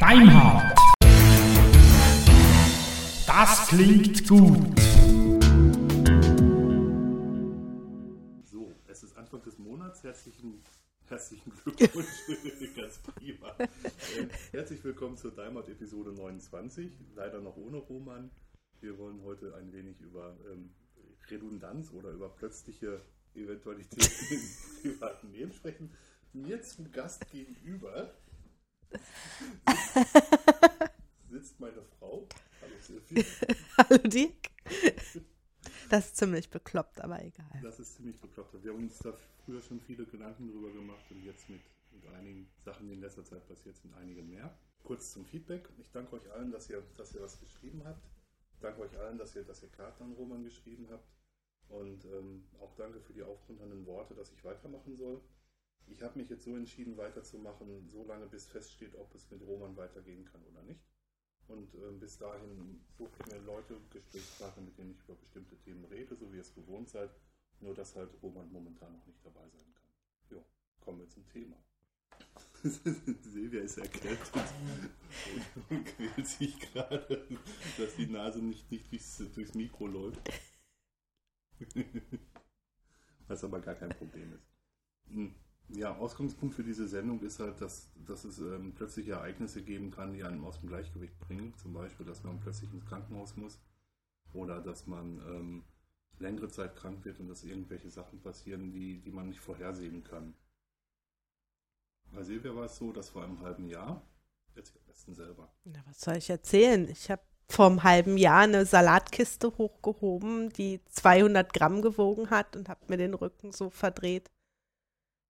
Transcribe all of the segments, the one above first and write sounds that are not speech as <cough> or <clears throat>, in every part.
Deinhard. Das klingt gut. So, es ist Anfang des Monats. Herzlichen, herzlichen Glückwunsch. <laughs> Ganz prima. Äh, herzlich willkommen zur Daimert Episode 29. Leider noch ohne Roman. Wir wollen heute ein wenig über ähm, Redundanz oder über plötzliche Eventualitäten <laughs> im privaten Leben sprechen. Mir zum Gast gegenüber sitzt, meine Frau. Hallo Silvia. <laughs> Hallo Dirk. Das ist ziemlich bekloppt, aber egal. Das ist ziemlich bekloppt. Wir haben uns da früher schon viele Gedanken drüber gemacht und jetzt mit, mit einigen Sachen, die in letzter Zeit passiert sind, einige mehr. Kurz zum Feedback. Ich danke euch allen, dass ihr, dass ihr was geschrieben habt. Ich danke euch allen, dass ihr, dass ihr Karten an Roman geschrieben habt. Und ähm, auch danke für die aufmunternden Worte, dass ich weitermachen soll. Ich habe mich jetzt so entschieden, weiterzumachen, solange bis feststeht, ob es mit Roman weitergehen kann oder nicht. Und ähm, bis dahin suche ich mir Leute, Gesprächspartner, mit denen ich über bestimmte Themen rede, so wie ihr es gewohnt seid. Nur, dass halt Roman momentan noch nicht dabei sein kann. Jo, kommen wir zum Thema. <laughs> Silvia ist erkältet und, <laughs> und quält sich gerade, dass die Nase nicht, nicht durchs, durchs Mikro läuft. <laughs> Was aber gar kein Problem ist. Hm. Ja, Ausgangspunkt für diese Sendung ist halt, dass, dass es ähm, plötzliche Ereignisse geben kann, die einen aus dem Gleichgewicht bringen. Zum Beispiel, dass man plötzlich ins Krankenhaus muss oder dass man ähm, längere Zeit krank wird und dass irgendwelche Sachen passieren, die, die man nicht vorhersehen kann. Bei Silvia war es so, dass vor einem halben Jahr, jetzt am besten selber. Na, was soll ich erzählen? Ich habe vor einem halben Jahr eine Salatkiste hochgehoben, die 200 Gramm gewogen hat und habe mir den Rücken so verdreht,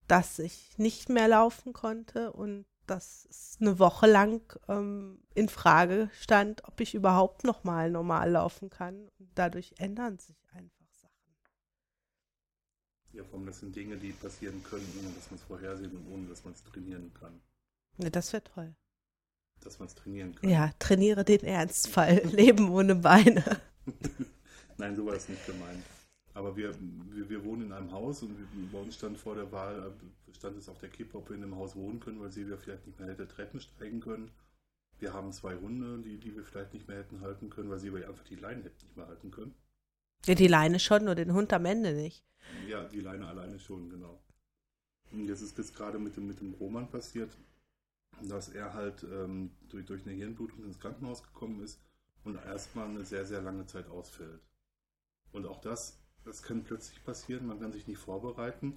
dass ich nicht mehr laufen konnte und dass es eine Woche lang ähm, in Frage stand, ob ich überhaupt noch mal normal laufen kann. Und dadurch ändern sich einfach Sachen. Ja, vor allem das sind Dinge, die passieren können, ohne dass man es vorhersehen und ohne dass man es trainieren kann. Ja, das wäre toll. Dass man es trainieren kann. Ja, trainiere den Ernstfall. <laughs> Leben ohne Beine. <laughs> Nein, so war es nicht gemeint. Aber wir, wir, wir, wohnen in einem Haus und bei uns stand vor der Wahl, stand es auf der Kippe, ob wir in dem Haus wohnen können, weil Silvia vielleicht nicht mehr hätte Treppen steigen können. Wir haben zwei Hunde, die, die wir vielleicht nicht mehr hätten halten können, weil Silvia einfach die Leine hätte nicht mehr halten können. Ja, die Leine schon, nur den Hund am Ende nicht. Ja, die Leine alleine schon, genau. Und jetzt ist das gerade mit dem, mit dem Roman passiert, dass er halt ähm, durch, durch eine Hirnblutung ins Krankenhaus gekommen ist und erstmal eine sehr, sehr lange Zeit ausfällt. Und auch das das kann plötzlich passieren, man kann sich nicht vorbereiten.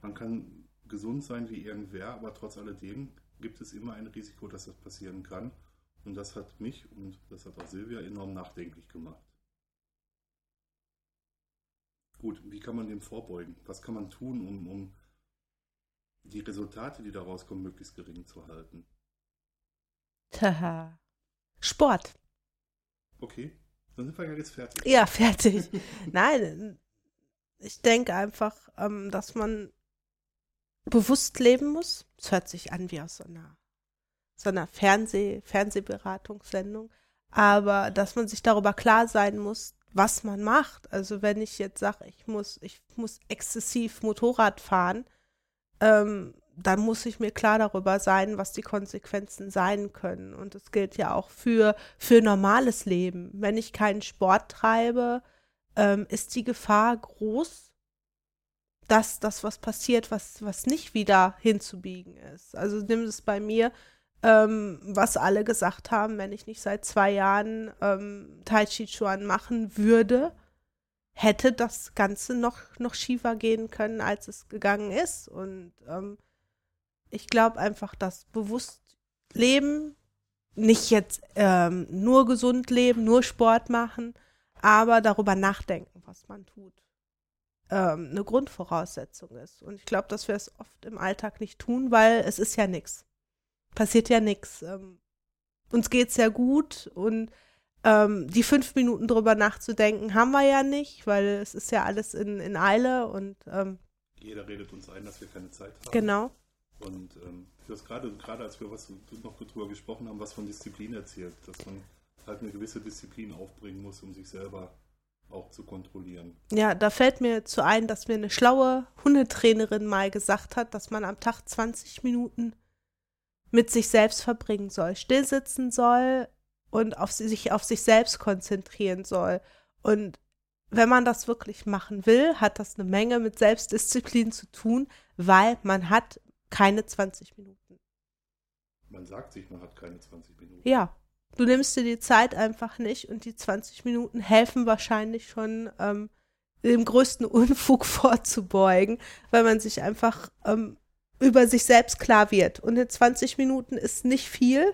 Man kann gesund sein wie irgendwer, aber trotz alledem gibt es immer ein Risiko, dass das passieren kann. Und das hat mich und das hat auch Silvia enorm nachdenklich gemacht. Gut, wie kann man dem vorbeugen? Was kann man tun, um, um die Resultate, die daraus kommen, möglichst gering zu halten? Taha. Sport. Okay. Dann sind wir ja jetzt fertig. Ja, fertig. <laughs> Nein, ich denke einfach, ähm, dass man bewusst leben muss. Es hört sich an wie aus so einer, so einer Fernseh, Fernsehberatungssendung. Aber dass man sich darüber klar sein muss, was man macht. Also wenn ich jetzt sage, ich muss, ich muss exzessiv Motorrad fahren, ähm, dann muss ich mir klar darüber sein, was die Konsequenzen sein können. Und das gilt ja auch für, für normales Leben. Wenn ich keinen Sport treibe, ähm, ist die Gefahr groß, dass das was passiert, was, was nicht wieder hinzubiegen ist. Also nimm es bei mir, ähm, was alle gesagt haben, wenn ich nicht seit zwei Jahren ähm, Tai Chi Chuan machen würde, hätte das Ganze noch, noch schiefer gehen können, als es gegangen ist. Und ähm, ich glaube einfach, dass bewusst leben, nicht jetzt ähm, nur gesund leben, nur Sport machen, aber darüber nachdenken, was man tut, ähm, eine Grundvoraussetzung ist. Und ich glaube, dass wir es oft im Alltag nicht tun, weil es ist ja nichts. Passiert ja nichts. Ähm, uns geht's ja gut und ähm, die fünf Minuten drüber nachzudenken haben wir ja nicht, weil es ist ja alles in, in Eile und ähm, jeder redet uns ein, dass wir keine Zeit haben. Genau. Und ähm, du hast gerade, gerade als wir was noch drüber gesprochen haben, was von Disziplin erzählt, dass man halt eine gewisse Disziplin aufbringen muss, um sich selber auch zu kontrollieren. Ja, da fällt mir zu ein, dass mir eine schlaue Hundetrainerin mal gesagt hat, dass man am Tag 20 Minuten mit sich selbst verbringen soll, stillsitzen soll und auf sich auf sich selbst konzentrieren soll. Und wenn man das wirklich machen will, hat das eine Menge mit Selbstdisziplin zu tun, weil man hat keine 20 Minuten. Man sagt sich, man hat keine 20 Minuten. Ja, du nimmst dir die Zeit einfach nicht und die 20 Minuten helfen wahrscheinlich schon, ähm, dem größten <laughs> Unfug vorzubeugen, weil man sich einfach ähm, über sich selbst klar wird. Und in 20 Minuten ist nicht viel,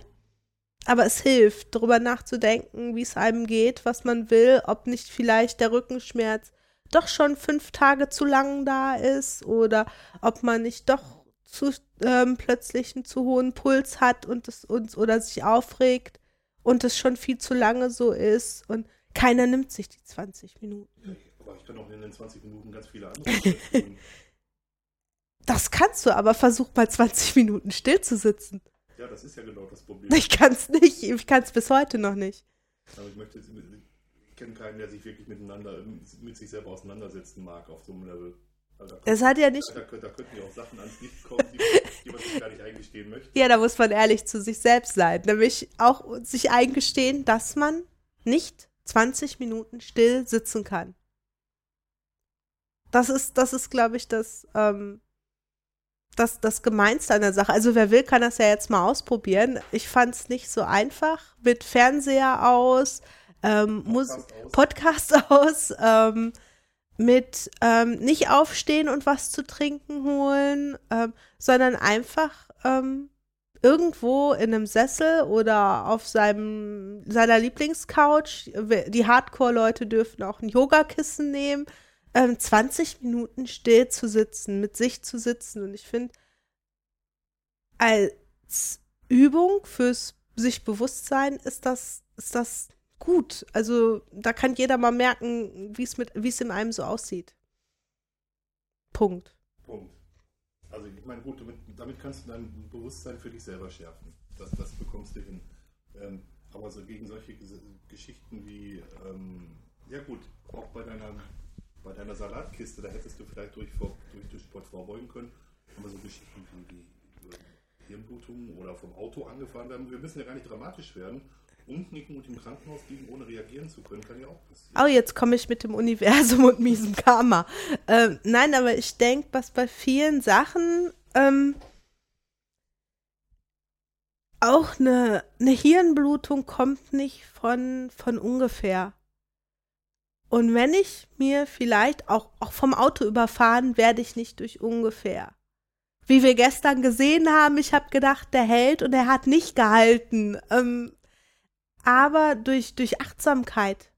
aber es hilft, darüber nachzudenken, wie es einem geht, was man will, ob nicht vielleicht der Rückenschmerz doch schon fünf Tage zu lang da ist oder ob man nicht doch zu, ähm, plötzlich einen zu hohen Puls hat und es uns oder sich aufregt und es schon viel zu lange so ist und keiner nimmt sich die 20 Minuten. Aber ich kann auch in den 20 Minuten ganz viele andere <laughs> tun. Das kannst du, aber versuch mal 20 Minuten still zu sitzen. Ja, das ist ja genau das Problem. Ich kann es nicht, ich kann es bis heute noch nicht. Aber ich möchte, ich kenne keinen, der sich wirklich miteinander, mit sich selber auseinandersetzen mag auf so einem Level. Also da Es hat ja nicht, da, da, da könnten ja auch Sachen ans Licht kommen, die, die man sich gar nicht eingestehen möchte. ja, da muss man ehrlich zu sich selbst sein. Nämlich auch sich eingestehen, dass man nicht 20 Minuten still sitzen kann. Das ist, das ist, glaube ich, das, ähm, das, das Gemeinste an der Sache. Also wer will, kann das ja jetzt mal ausprobieren. Ich fand es nicht so einfach. Mit Fernseher aus, ähm. Podcast aus. Podcast aus, ähm, mit ähm, nicht aufstehen und was zu trinken holen, ähm, sondern einfach ähm, irgendwo in einem Sessel oder auf seinem, seiner Lieblingscouch. Die Hardcore-Leute dürfen auch ein Yogakissen nehmen. Ähm, 20 Minuten still zu sitzen, mit sich zu sitzen. Und ich finde, als Übung fürs sich Bewusstsein ist das, ist das gut. Also da kann jeder mal merken, wie es in einem so aussieht. Punkt. Punkt. Also ich meine, gut, damit, damit kannst du dein Bewusstsein für dich selber schärfen. Das, das bekommst du hin. Ähm, aber so gegen solche Ges- Geschichten wie, ähm, ja gut, auch bei deiner, bei deiner Salatkiste, da hättest du vielleicht durch, vor- durch, durch Sport vorbeugen können. Aber so Geschichten wie, Hirnblutungen oder vom Auto angefahren werden, wir müssen ja gar nicht dramatisch werden. Umknicken und im Krankenhaus liegen, ohne reagieren zu können, kann ja auch passieren. Oh, jetzt komme ich mit dem Universum und miesem Karma. Ähm, nein, aber ich denke, was bei vielen Sachen ähm, auch eine, eine Hirnblutung kommt nicht von, von ungefähr. Und wenn ich mir vielleicht auch, auch vom Auto überfahren, werde ich nicht durch ungefähr. Wie wir gestern gesehen haben, ich habe gedacht, der hält und er hat nicht gehalten. Ähm, aber durch, durch Achtsamkeit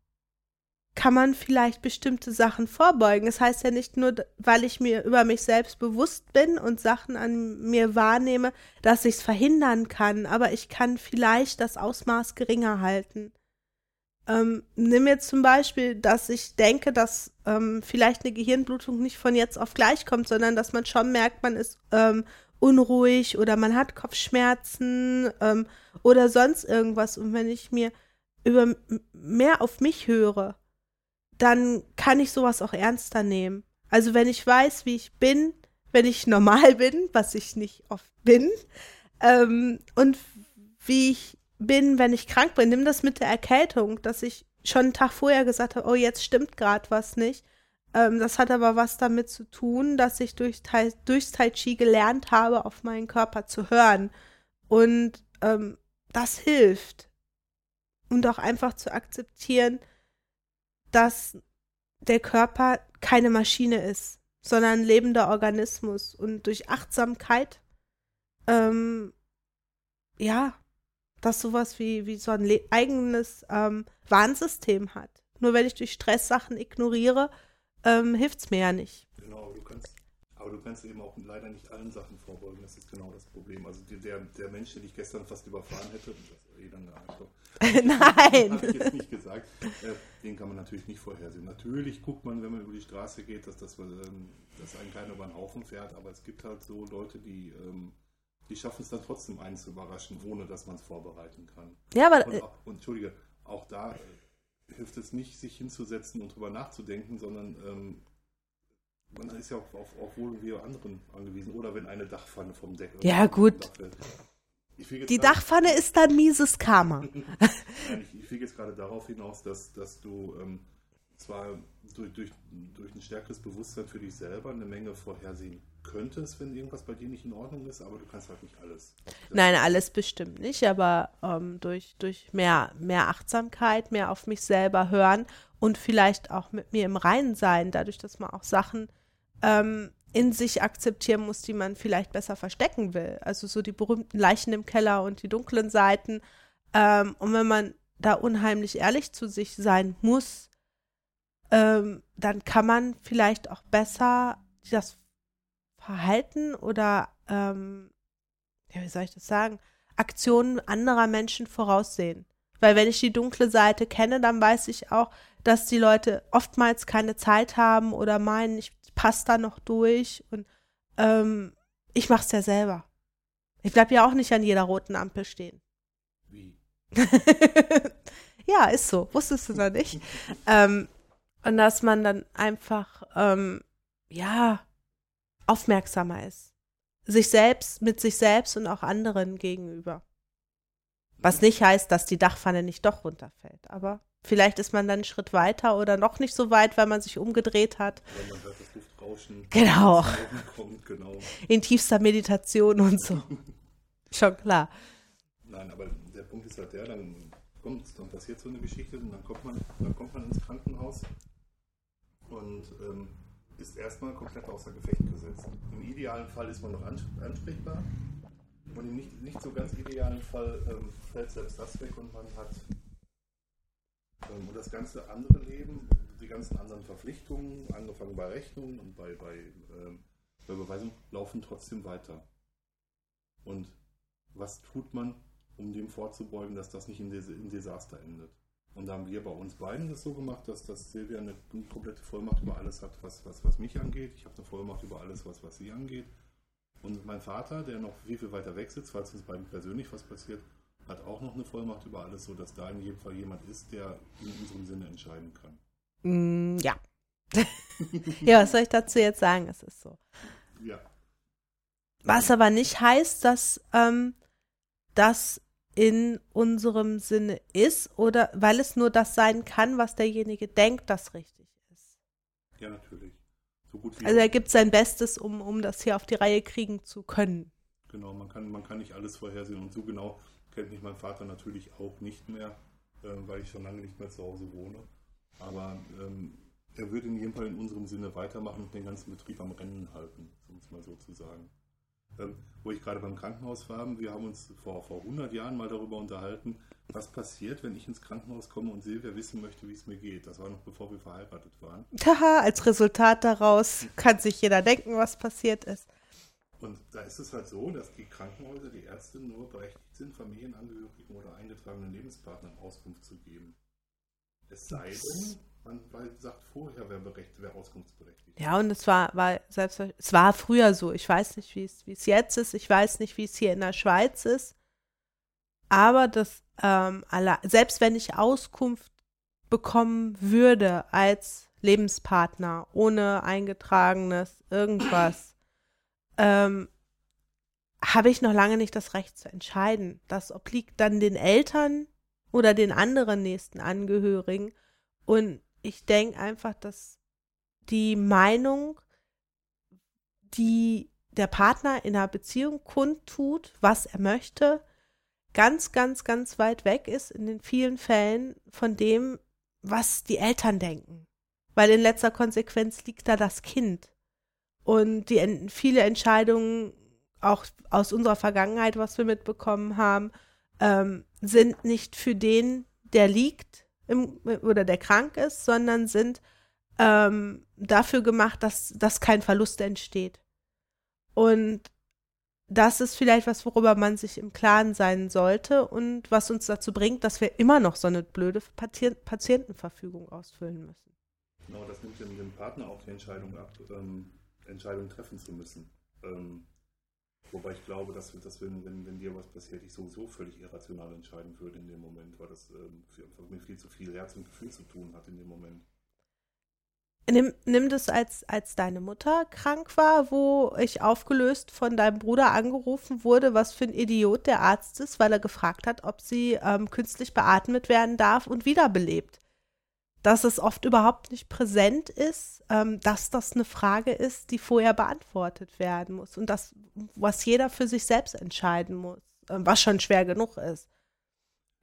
kann man vielleicht bestimmte Sachen vorbeugen. Das heißt ja nicht nur, weil ich mir über mich selbst bewusst bin und Sachen an mir wahrnehme, dass ich es verhindern kann, aber ich kann vielleicht das Ausmaß geringer halten. Ähm, nimm jetzt zum Beispiel, dass ich denke, dass ähm, vielleicht eine Gehirnblutung nicht von jetzt auf gleich kommt, sondern dass man schon merkt, man ist ähm, unruhig oder man hat Kopfschmerzen ähm, oder sonst irgendwas. Und wenn ich mir über mehr auf mich höre, dann kann ich sowas auch ernster nehmen. Also wenn ich weiß, wie ich bin, wenn ich normal bin, was ich nicht oft bin, ähm, und wie ich bin, wenn ich krank bin, nimm das mit der Erkältung, dass ich schon einen Tag vorher gesagt habe, oh, jetzt stimmt gerade was nicht. Ähm, das hat aber was damit zu tun, dass ich durch Tai, durchs Tai Chi gelernt habe, auf meinen Körper zu hören. Und ähm, das hilft. Und auch einfach zu akzeptieren, dass der Körper keine Maschine ist, sondern ein lebender Organismus. Und durch Achtsamkeit, ähm, ja, das sowas wie, wie so ein eigenes ähm, Warnsystem hat. Nur wenn ich durch Stress Sachen ignoriere, ähm, hilft es mir ja nicht. Genau, aber du kannst, aber du kannst eben auch leider nicht allen Sachen vorbeugen. Das ist genau das Problem. Also der, der Mensch, der dich gestern fast überfahren hätte, das ist eh dann einfach. <laughs> Nein. Habe ich jetzt nicht gesagt. Äh, den kann man natürlich nicht vorhersehen. Natürlich guckt man, wenn man über die Straße geht, dass, das, ähm, dass einen keiner über den Haufen fährt. Aber es gibt halt so Leute, die, ähm, die schaffen es dann trotzdem, einen zu überraschen, ohne dass man es vorbereiten kann. Ja, aber Und, äh, auch, und entschuldige, auch da, äh, hilft es nicht, sich hinzusetzen und drüber nachzudenken, sondern ähm, man ist ja auf, auf, auf wohl wir anderen angewiesen. Oder wenn eine Dachpfanne vom Deck. Ja, gut. Die Dachpfanne ist dann mieses Karma. <laughs> Nein, ich, ich will jetzt gerade darauf hinaus, dass, dass du ähm, zwar durch, durch, durch ein stärkeres Bewusstsein für dich selber eine Menge vorhersehen könntest, wenn irgendwas bei dir nicht in Ordnung ist, aber du kannst halt nicht alles. Nein, alles bestimmt nicht, aber ähm, durch, durch mehr, mehr Achtsamkeit, mehr auf mich selber hören und vielleicht auch mit mir im Reinen sein, dadurch, dass man auch Sachen ähm, in sich akzeptieren muss, die man vielleicht besser verstecken will. Also so die berühmten Leichen im Keller und die dunklen Seiten. Ähm, und wenn man da unheimlich ehrlich zu sich sein muss, ähm, dann kann man vielleicht auch besser das Verhalten oder, ähm, ja, wie soll ich das sagen, Aktionen anderer Menschen voraussehen. Weil wenn ich die dunkle Seite kenne, dann weiß ich auch, dass die Leute oftmals keine Zeit haben oder meinen, ich passe da noch durch und ähm, ich mach's ja selber. Ich bleib ja auch nicht an jeder roten Ampel stehen. Wie? <laughs> ja, ist so. Wusstest du noch nicht? <laughs> ähm, und dass man dann einfach, ähm, ja, aufmerksamer ist. Sich selbst, mit sich selbst und auch anderen gegenüber. Was nicht heißt, dass die Dachpfanne nicht doch runterfällt, aber vielleicht ist man dann einen Schritt weiter oder noch nicht so weit, weil man sich umgedreht hat. Weil man hört das Luftrauschen. Genau. Kommt, genau. In tiefster Meditation und so. <laughs> Schon klar. Nein, aber der Punkt ist halt der, dann kommt, dann passiert so eine Geschichte und dann kommt man, dann kommt man ins Krankenhaus und ähm, ist erstmal komplett außer Gefecht gesetzt. Im idealen Fall ist man noch ansprechbar und im nicht, nicht so ganz idealen Fall ähm, fällt selbst das weg und man hat ähm, und das ganze andere Leben, die ganzen anderen Verpflichtungen, angefangen bei Rechnungen und bei, bei, ähm, bei Beweisung, laufen trotzdem weiter. Und was tut man, um dem vorzubeugen, dass das nicht in, Des in Desaster endet? Und da haben wir bei uns beiden das so gemacht, dass, dass Silvia eine komplette Vollmacht über alles hat, was, was, was mich angeht. Ich habe eine Vollmacht über alles, was, was sie angeht. Und mein Vater, der noch viel, viel weiter weg sitzt, falls uns beiden persönlich was passiert, hat auch noch eine Vollmacht über alles, sodass da in jedem Fall jemand ist, der in unserem Sinne entscheiden kann. Mm, ja. <laughs> ja, was soll ich dazu jetzt sagen? Es ist so. Ja. Was aber nicht heißt, dass ähm, das in unserem Sinne ist oder weil es nur das sein kann, was derjenige denkt, das richtig ist. Ja, natürlich. So gut wie also er gibt sein Bestes, um, um das hier auf die Reihe kriegen zu können. Genau, man kann, man kann nicht alles vorhersehen und so genau kennt mich mein Vater natürlich auch nicht mehr, äh, weil ich schon lange nicht mehr zu Hause wohne. Aber ähm, er würde in jedem Fall in unserem Sinne weitermachen und den ganzen Betrieb am Rennen halten, um es mal so zu sagen. Ähm, wo ich gerade beim Krankenhaus war, wir haben uns vor, vor 100 Jahren mal darüber unterhalten, was passiert, wenn ich ins Krankenhaus komme und Silvia wissen möchte, wie es mir geht. Das war noch bevor wir verheiratet waren. Haha, als Resultat daraus kann sich jeder denken, was passiert ist. Und da ist es halt so, dass die Krankenhäuser, die Ärzte nur berechtigt sind, Familienangehörigen oder eingetragenen Lebenspartnern Auskunft zu geben. Es sei denn, man sagt vorher, wer, berecht, wer auskunftsberechtigt Ja, und es war, war selbst, es war früher so. Ich weiß nicht, wie es, wie es jetzt ist. Ich weiß nicht, wie es hier in der Schweiz ist. Aber das, ähm, selbst wenn ich Auskunft bekommen würde als Lebenspartner, ohne eingetragenes irgendwas, <clears throat> ähm, habe ich noch lange nicht das Recht zu entscheiden. Das obliegt dann den Eltern oder den anderen nächsten Angehörigen. Und ich denke einfach, dass die Meinung, die der Partner in einer Beziehung kundtut, was er möchte, ganz, ganz, ganz weit weg ist in den vielen Fällen von dem, was die Eltern denken. Weil in letzter Konsequenz liegt da das Kind. Und die viele Entscheidungen, auch aus unserer Vergangenheit, was wir mitbekommen haben, ähm, sind nicht für den, der liegt, im, oder der krank ist, sondern sind ähm, dafür gemacht, dass, dass kein Verlust entsteht. Und das ist vielleicht was, worüber man sich im Klaren sein sollte und was uns dazu bringt, dass wir immer noch so eine blöde Patient Patientenverfügung ausfüllen müssen. Genau, das nimmt dem, dem Partner auch die Entscheidung ab, ähm, Entscheidungen treffen zu müssen. Ähm, Wobei ich glaube, dass, dass wenn, wenn, wenn dir was passiert, ich sowieso völlig irrational entscheiden würde in dem Moment, weil das ähm, mit viel zu viel Herz und Gefühl zu tun hat in dem Moment. Nimm, nimm das als, als deine Mutter krank war, wo ich aufgelöst von deinem Bruder angerufen wurde, was für ein Idiot der Arzt ist, weil er gefragt hat, ob sie ähm, künstlich beatmet werden darf und wiederbelebt. Dass es oft überhaupt nicht präsent ist, ähm, dass das eine Frage ist, die vorher beantwortet werden muss und das, was jeder für sich selbst entscheiden muss, ähm, was schon schwer genug ist.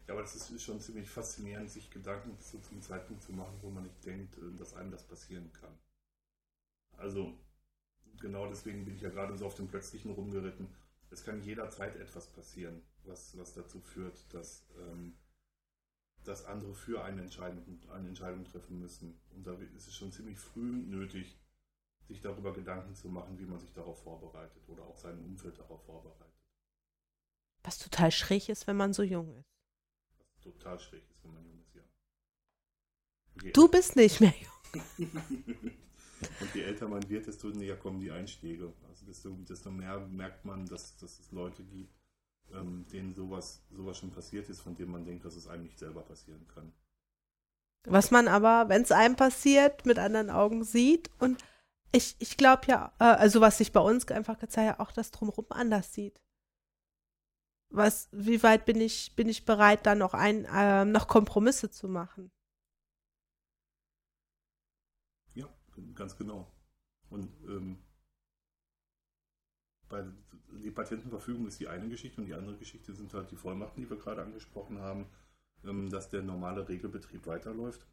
Ja, aber das ist schon ziemlich faszinierend, sich Gedanken zu, zum Zeitpunkt zu machen, wo man nicht denkt, äh, dass einem das passieren kann. Also, genau deswegen bin ich ja gerade so auf dem Plötzlichen rumgeritten. Es kann jederzeit etwas passieren, was, was dazu führt, dass, ähm, dass andere für eine Entscheidung, eine Entscheidung treffen müssen. Und da ist es schon ziemlich früh nötig, sich darüber Gedanken zu machen, wie man sich darauf vorbereitet oder auch sein Umfeld darauf vorbereitet. Was total schräg ist, wenn man so jung ist total schräg ist, wenn man jung ist, ja. Je du bist nicht mehr jung. <laughs> Und je älter man wird, desto näher kommen die Einschläge. Also desto, desto mehr merkt man, dass, dass es Leute gibt, ähm, denen sowas, sowas schon passiert ist, von dem man denkt, dass es einem nicht selber passieren kann. Was man aber, wenn es einem passiert, mit anderen Augen sieht. Und ich, ich glaube ja, äh, also was sich bei uns einfach gezeigt hat, auch das Drumherum anders sieht was, wie weit bin ich, bin ich bereit, da noch ein, äh, noch Kompromisse zu machen? Ja, ganz genau. Und ähm, bei die Patentenverfügung ist die eine Geschichte und die andere Geschichte sind halt die Vollmachten, die wir gerade angesprochen haben, ähm, dass der normale Regelbetrieb weiterläuft.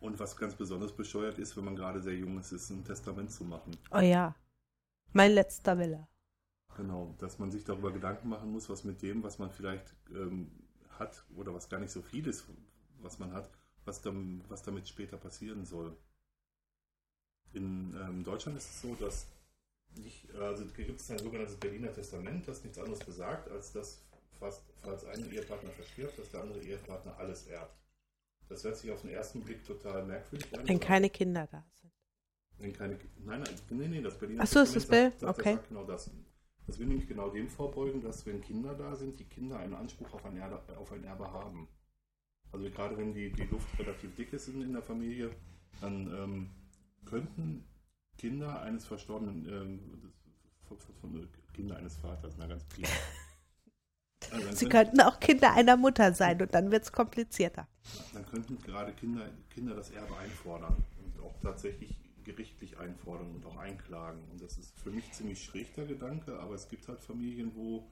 Und was ganz besonders bescheuert ist, wenn man gerade sehr jung ist, ist ein Testament zu machen. Oh ja. Mein letzter Wille. Genau, dass man sich darüber Gedanken machen muss, was mit dem, was man vielleicht ähm, hat oder was gar nicht so viel ist, was man hat, was, dann, was damit später passieren soll. In ähm, Deutschland ist es so, dass nicht, also gibt es ein sogenanntes Berliner Testament, das nichts anderes besagt, als dass fast, falls ein Ehepartner verstirbt, dass der andere Ehepartner alles erbt. Das hört sich auf den ersten Blick total merkwürdig an. Wenn keine Kinder da sind. Wenn keine, nein, nein, nee, nee, das Berliner Achso, ist das Bild? Okay. Das sagt genau das. Das will nämlich genau dem vorbeugen, dass wenn Kinder da sind, die Kinder einen Anspruch auf ein Erbe, auf ein Erbe haben. Also gerade wenn die, die Luft relativ dick ist in, in der Familie, dann ähm, könnten Kinder eines verstorbenen, ähm, von, von, Kinder eines Vaters, na ganz prima. <laughs> Also Sie könnten auch Kinder einer Mutter sein und dann wird es komplizierter. Dann könnten gerade Kinder, Kinder das Erbe einfordern und auch tatsächlich gerichtlich einfordern und auch einklagen. Und das ist für mich ziemlich schräg der Gedanke, aber es gibt halt Familien, wo,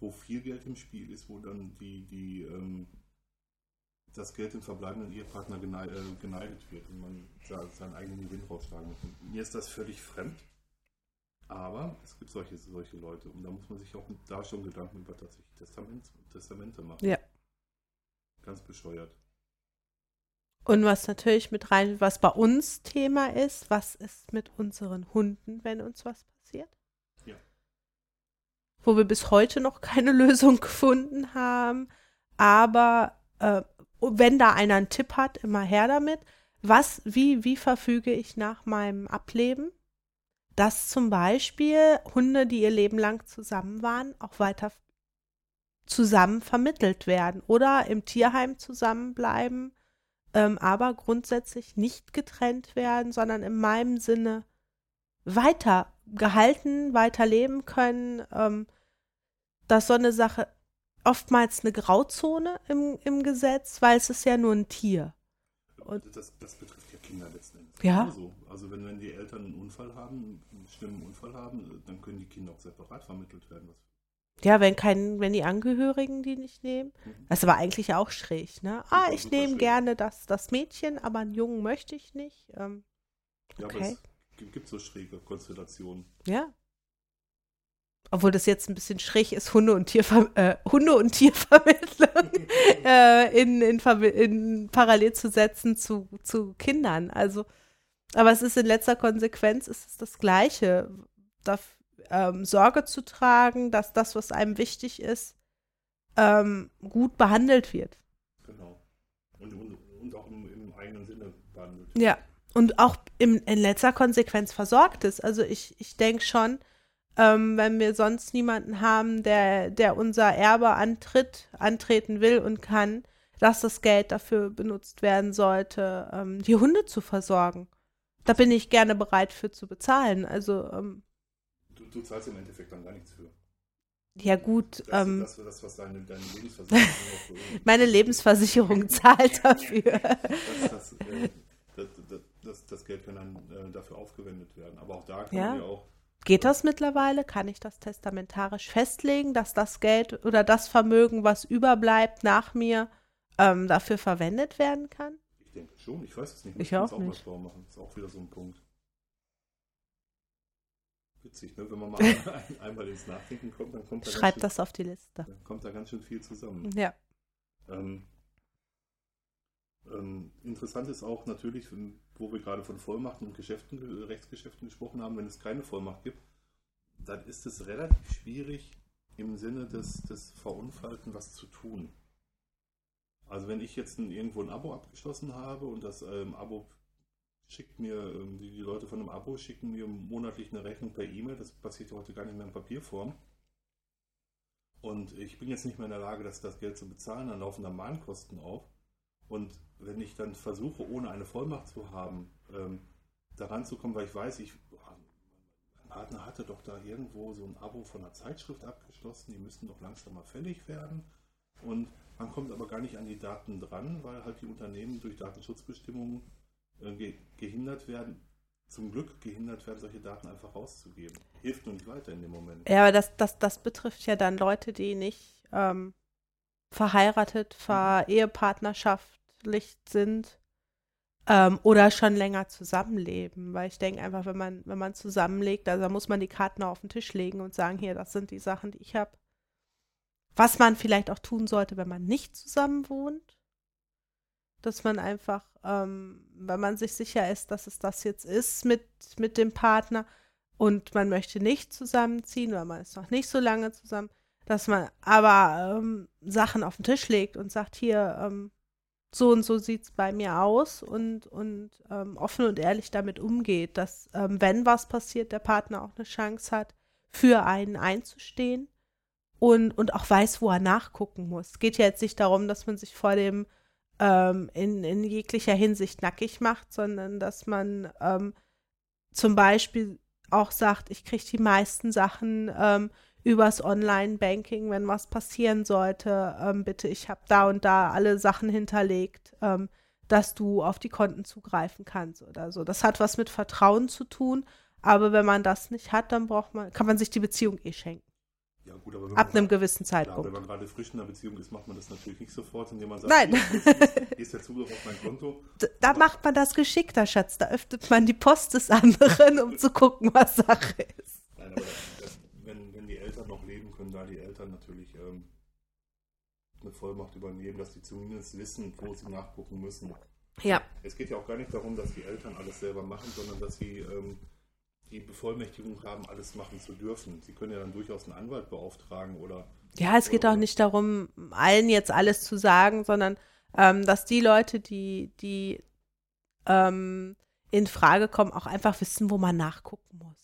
wo viel Geld im Spiel ist, wo dann die, die, ähm, das Geld dem verbleibenden Ehepartner äh, geneidet wird und man seinen eigenen Gewinn rausschlagen muss. Mir ist das völlig fremd, aber es gibt solche, solche Leute und da muss man sich auch da schon Gedanken über tatsächlich Testament, Testamente machen. Ja. Ganz bescheuert. Und was natürlich mit rein, was bei uns Thema ist, was ist mit unseren Hunden, wenn uns was passiert? Ja. Wo wir bis heute noch keine <laughs> Lösung gefunden haben. Aber äh, wenn da einer einen Tipp hat, immer her damit. Was, wie, wie verfüge ich nach meinem Ableben? Dass zum Beispiel Hunde, die ihr Leben lang zusammen waren, auch weiter zusammen vermittelt werden oder im Tierheim zusammenbleiben ähm, aber grundsätzlich nicht getrennt werden, sondern in meinem Sinne weiter gehalten, weiter leben können, ähm, dass so eine Sache oftmals eine Grauzone im, im Gesetz, weil es ist ja nur ein Tier. Und das, das betrifft ja Kinder letzten Endes. Ja. So. Also wenn, wenn die Eltern einen Unfall haben, einen schlimmen Unfall haben, dann können die Kinder auch separat vermittelt werden. Ja, wenn kein, wenn die Angehörigen die nicht nehmen. Mhm. Das ist aber eigentlich auch schräg, ne? Ah, ich nehme gerne das, das Mädchen, aber einen Jungen möchte ich nicht. Ähm, okay. Ja, aber es gibt so schräge Konstellationen. Ja. Obwohl das jetzt ein bisschen schräg ist, Hunde und, Tierver äh, Hunde und Tiervermittlung <laughs> äh, in, in, in, parallel zu setzen zu, zu Kindern. Also, aber es ist in letzter Konsequenz ist es das Gleiche. Da, ähm, Sorge zu tragen, dass das, was einem wichtig ist, ähm, gut behandelt wird. Genau. Und, und, und auch im, im, eigenen Sinne behandelt. Ja. Und auch im, in letzter Konsequenz versorgt ist. Also ich, ich denke schon, ähm, wenn wir sonst niemanden haben, der, der unser Erbe antritt, antreten will und kann, dass das Geld dafür benutzt werden sollte, ähm, die Hunde zu versorgen. Da bin ich gerne bereit für zu bezahlen. Also ähm, Du, du zahlst im Endeffekt dann gar nichts für. ja gut, Das, ähm, das, das, was deine, deine Lebensversicherung <laughs> meine Lebensversicherung <laughs> zahlt dafür. das, das, äh, das, das, Geld kann dann äh, dafür aufgewendet werden. Aber auch da kann Ja. ja auch, Geht das mittlerweile? Kann ich das testamentarisch festlegen, dass das Geld oder das Vermögen, was überbleibt nach mir, ähm, dafür verwendet werden kann? ich denke schon, ich weiß es nicht. Ich uns auch mal nicht. schlau machen. Ist auch wieder so ein Punkt. Witzig, ne? Wenn man mal <laughs> ein, einmal ins Nachdenken kommt, dann kommt da, Schreib das auf die Liste. dann kommt da ganz schön viel zusammen. Ja. Ähm, ähm, interessant ist auch natürlich, wenn- wo wir gerade von Vollmachten und Geschäften, äh, Rechtsgeschäften gesprochen haben, wenn es keine Vollmacht gibt, dann ist es relativ schwierig im Sinne des, des Verunfallten was zu tun. Also wenn ich jetzt ein, irgendwo ein Abo abgeschlossen habe und das ähm, Abo schickt mir, ähm, die, die Leute von einem Abo schicken mir monatlich eine Rechnung per E-Mail, das passiert heute gar nicht mehr in Papierform. Und ich bin jetzt nicht mehr in der Lage, das, das Geld zu bezahlen, dann laufen da Mahnkosten auf. Und wenn ich dann versuche, ohne eine Vollmacht zu haben, ähm, da ranzukommen, weil ich weiß, ich, boah, mein Partner hatte doch da irgendwo so ein Abo von einer Zeitschrift abgeschlossen, die müssten doch langsam mal fällig werden. Und man kommt aber gar nicht an die Daten dran, weil halt die Unternehmen durch Datenschutzbestimmungen äh, ge gehindert werden, zum Glück gehindert werden, solche Daten einfach rauszugeben. Hilft nur nicht weiter in dem Moment. Ja, aber das, das, das betrifft ja dann Leute, die nicht ähm, verheiratet, ver ehepartnerschaftlich sind ähm, oder schon länger zusammenleben. Weil ich denke einfach, wenn man, wenn man zusammenlegt, also muss man die Karten auf den Tisch legen und sagen, hier, das sind die Sachen, die ich habe. Was man vielleicht auch tun sollte, wenn man nicht zusammen wohnt. Dass man einfach, ähm, wenn man sich sicher ist, dass es das jetzt ist mit, mit dem Partner und man möchte nicht zusammenziehen, weil man ist noch nicht so lange zusammen, dass man aber ähm, Sachen auf den Tisch legt und sagt, hier, ähm, so und so sieht es bei mir aus und, und ähm, offen und ehrlich damit umgeht, dass ähm, wenn was passiert, der Partner auch eine Chance hat, für einen einzustehen und, und auch weiß, wo er nachgucken muss. Es geht ja jetzt nicht darum, dass man sich vor dem ähm, in, in jeglicher Hinsicht nackig macht, sondern dass man ähm, zum Beispiel auch sagt, ich kriege die meisten Sachen ähm, übers Online-Banking, wenn was passieren sollte, ähm, bitte, ich habe da und da alle Sachen hinterlegt, ähm, dass du auf die Konten zugreifen kannst oder so. Das hat was mit Vertrauen zu tun, aber wenn man das nicht hat, dann braucht man, kann man sich die Beziehung eh schenken. Ja, gut, aber Ab einem gewissen Klar, wenn Zeitpunkt. man gerade frisch in einer Beziehung ist, macht man das natürlich nicht sofort, indem man sagt, Nein. hier, ist der Zugriff auf mein <laughs> Konto. D- Da macht man das geschickter, Schatz. Da öffnet man die Post des anderen, um zu gucken, was Sache ist. Nein, aber das, das, wenn, wenn die Eltern noch leben, können da die Eltern natürlich ähm, eine Vollmacht übernehmen, dass die zumindest wissen, wo sie nachgucken müssen. Ja. Es geht ja auch gar nicht darum, dass die Eltern alles selber machen, sondern dass sie ähm, die Bevollmächtigung haben, alles machen zu dürfen. Sie können ja dann durchaus einen Anwalt beauftragen oder Ja, es geht auch nicht darum, allen jetzt alles zu sagen, sondern ähm, dass die Leute, die, die ähm, in Frage kommen, auch einfach wissen, wo man nachgucken muss.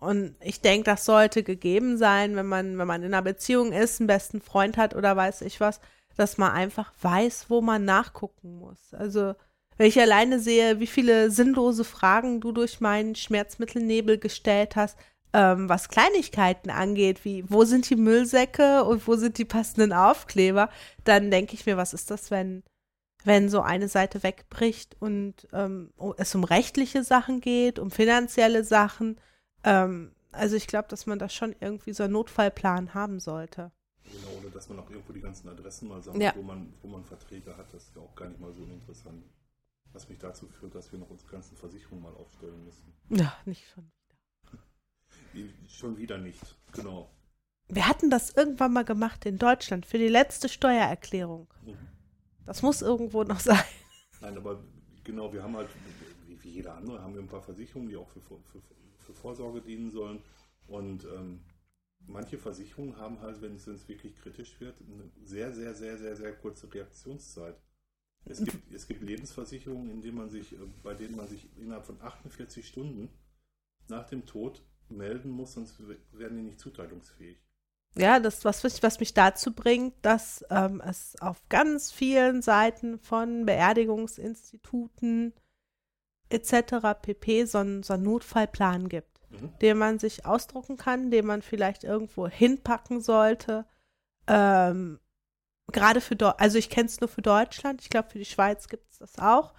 Und ich denke, das sollte gegeben sein, wenn man, wenn man in einer Beziehung ist, einen besten Freund hat oder weiß ich was, dass man einfach weiß, wo man nachgucken muss. Also, wenn ich alleine sehe, wie viele sinnlose Fragen du durch meinen Schmerzmittelnebel gestellt hast, ähm, was Kleinigkeiten angeht, wie wo sind die Müllsäcke und wo sind die passenden Aufkleber, dann denke ich mir, was ist das, wenn, wenn so eine Seite wegbricht und ähm, es um rechtliche Sachen geht, um finanzielle Sachen. Ähm, also ich glaube, dass man da schon irgendwie so einen Notfallplan haben sollte. Genau, oder dass man auch irgendwo die ganzen Adressen mal sammelt, Ja. wo, man, wo man Verträge hat. Das ist ja auch gar nicht mal so uninteressant. Was mich dazu führt, dass wir noch unsere ganzen Versicherungen mal aufstellen müssen. Ja, nicht schon. Die- Schon wieder nicht, genau. Wir hatten das irgendwann mal gemacht in Deutschland für die letzte Steuererklärung. Mhm. Das muss irgendwo noch <laughs> sein. Nein, aber genau, wir haben halt, wie, wie jeder andere, haben wir ein paar Versicherungen, die auch für, für, für Vorsorge dienen sollen. Und ähm, manche Versicherungen haben halt, wenn es wenn es wirklich kritisch wird, eine sehr, sehr, sehr, sehr, sehr kurze Reaktionszeit. Es gibt, es gibt Lebensversicherungen, in denen man sich, äh, bei denen man sich innerhalb von 48 Stunden nach dem Tod melden muss, sonst werden die nicht zuteilungsfähig. Ja, das, was, was mich dazu bringt, dass ähm, es auf ganz vielen Seiten von Beerdigungsinstituten etc. pp. so einen, so einen Notfallplan gibt, Mhm. den man sich ausdrucken kann, den man vielleicht irgendwo hinpacken sollte. Ähm, Gerade für Deutschland, also ich kenne es nur für Deutschland, ich glaube für die Schweiz gibt es das auch,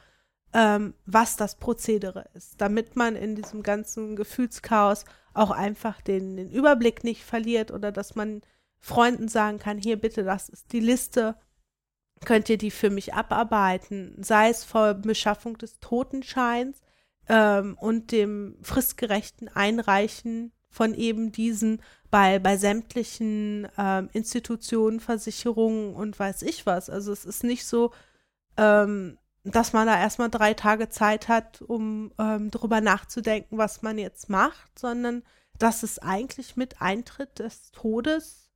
ähm, was das Prozedere ist, damit man in diesem ganzen Gefühlschaos auch einfach den, den Überblick nicht verliert oder dass man Freunden sagen kann, hier bitte, das ist die Liste, könnt ihr die für mich abarbeiten, sei es vor Beschaffung des Totenscheins ähm, und dem fristgerechten Einreichen von eben diesen bei, bei sämtlichen ähm, Institutionen, Versicherungen und weiß ich was. Also es ist nicht so, ähm, dass man da erstmal drei Tage Zeit hat, um ähm, darüber nachzudenken, was man jetzt macht, sondern dass es eigentlich mit Eintritt des Todes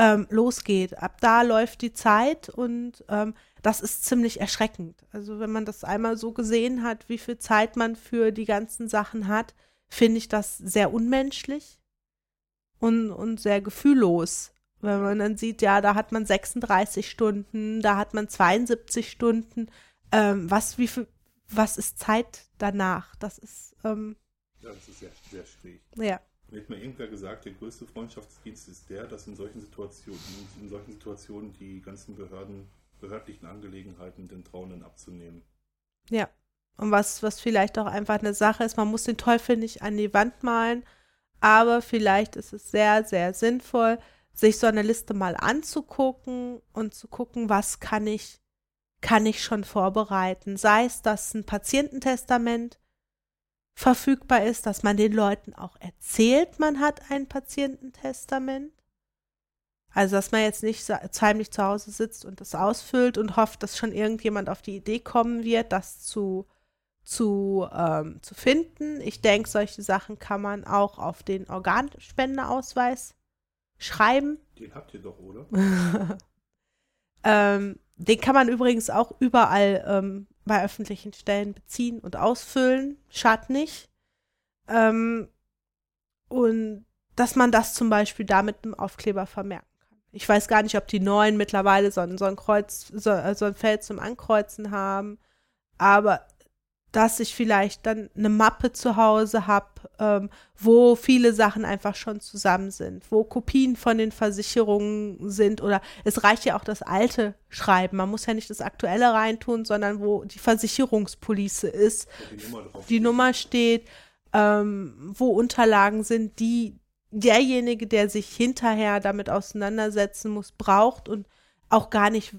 ähm, losgeht. Ab da läuft die Zeit und ähm, das ist ziemlich erschreckend. Also wenn man das einmal so gesehen hat, wie viel Zeit man für die ganzen Sachen hat, finde ich das sehr unmenschlich und, und sehr gefühllos. Wenn man dann sieht, ja, da hat man 36 Stunden, da hat man 72 Stunden. Ähm, was, wie viel, was ist Zeit danach? Das ist, ähm, Ja, das ist sehr, sehr schwierig. ja. Mir hat mir irgendwer gesagt, der größte Freundschaftsdienst ist der, dass in solchen Situationen, in solchen Situationen die ganzen Behörden, behördlichen Angelegenheiten den Trauenden abzunehmen. Ja. Und was, was vielleicht auch einfach eine Sache ist, man muss den Teufel nicht an die Wand malen, aber vielleicht ist es sehr, sehr sinnvoll, sich so eine Liste mal anzugucken und zu gucken, was kann ich, kann ich schon vorbereiten. Sei es, dass ein Patiententestament verfügbar ist, dass man den Leuten auch erzählt, man hat ein Patiententestament. Also, dass man jetzt nicht heimlich zu Hause sitzt und das ausfüllt und hofft, dass schon irgendjemand auf die Idee kommen wird, das zu, zu, ähm, zu finden. Ich denke, solche Sachen kann man auch auf den Organspendeausweis schreiben. Den habt ihr doch, oder? <laughs> ähm, den kann man übrigens auch überall ähm, bei öffentlichen Stellen beziehen und ausfüllen. Schadet nicht. Ähm, und dass man das zum Beispiel da mit einem Aufkleber vermerken kann. Ich weiß gar nicht, ob die neuen mittlerweile so ein, so ein Kreuz, so, äh, so ein Feld zum Ankreuzen haben, aber dass ich vielleicht dann eine Mappe zu Hause habe, ähm, wo viele Sachen einfach schon zusammen sind, wo Kopien von den Versicherungen sind oder es reicht ja auch das alte Schreiben. Man muss ja nicht das aktuelle reintun, sondern wo die Versicherungspolice ist, Wo die Nummer die steht. Nummer steht, ähm, wo Unterlagen sind, die derjenige, der sich hinterher damit auseinandersetzen muss, braucht und auch gar nicht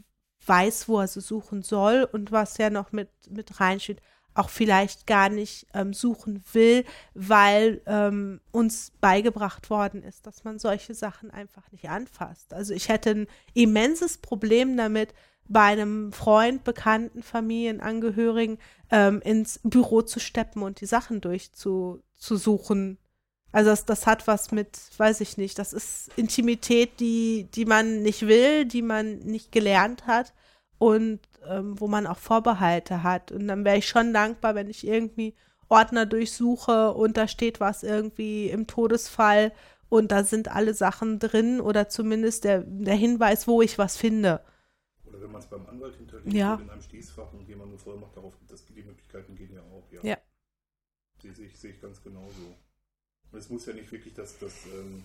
weiß, wo er sie suchen soll und was ja noch mit, mit reinsteht, auch vielleicht gar nicht ähm, suchen will, weil ähm, uns beigebracht worden ist, dass man solche Sachen einfach nicht anfasst. Also ich hätte ein immenses Problem damit, bei einem Freund, Bekannten, Familienangehörigen ähm, ins Büro zu steppen und die Sachen durchzusuchen. Also das, das hat was mit, weiß ich nicht, das ist Intimität, die, die man nicht will, die man nicht gelernt hat und ähm, wo man auch Vorbehalte hat. Und dann wäre ich schon dankbar, wenn ich irgendwie Ordner durchsuche und da steht was irgendwie im Todesfall und da sind alle Sachen drin oder zumindest der, der Hinweis, wo ich was finde. Oder wenn man es beim Anwalt hinterlegt Ja. in einem Schließfach und jemand eine Vollmacht darauf gibt, das, die Möglichkeiten gehen ja auch. Ja. Ja. Sehe ich, sehe ich ganz genauso. Und es muss ja nicht wirklich das, das ähm,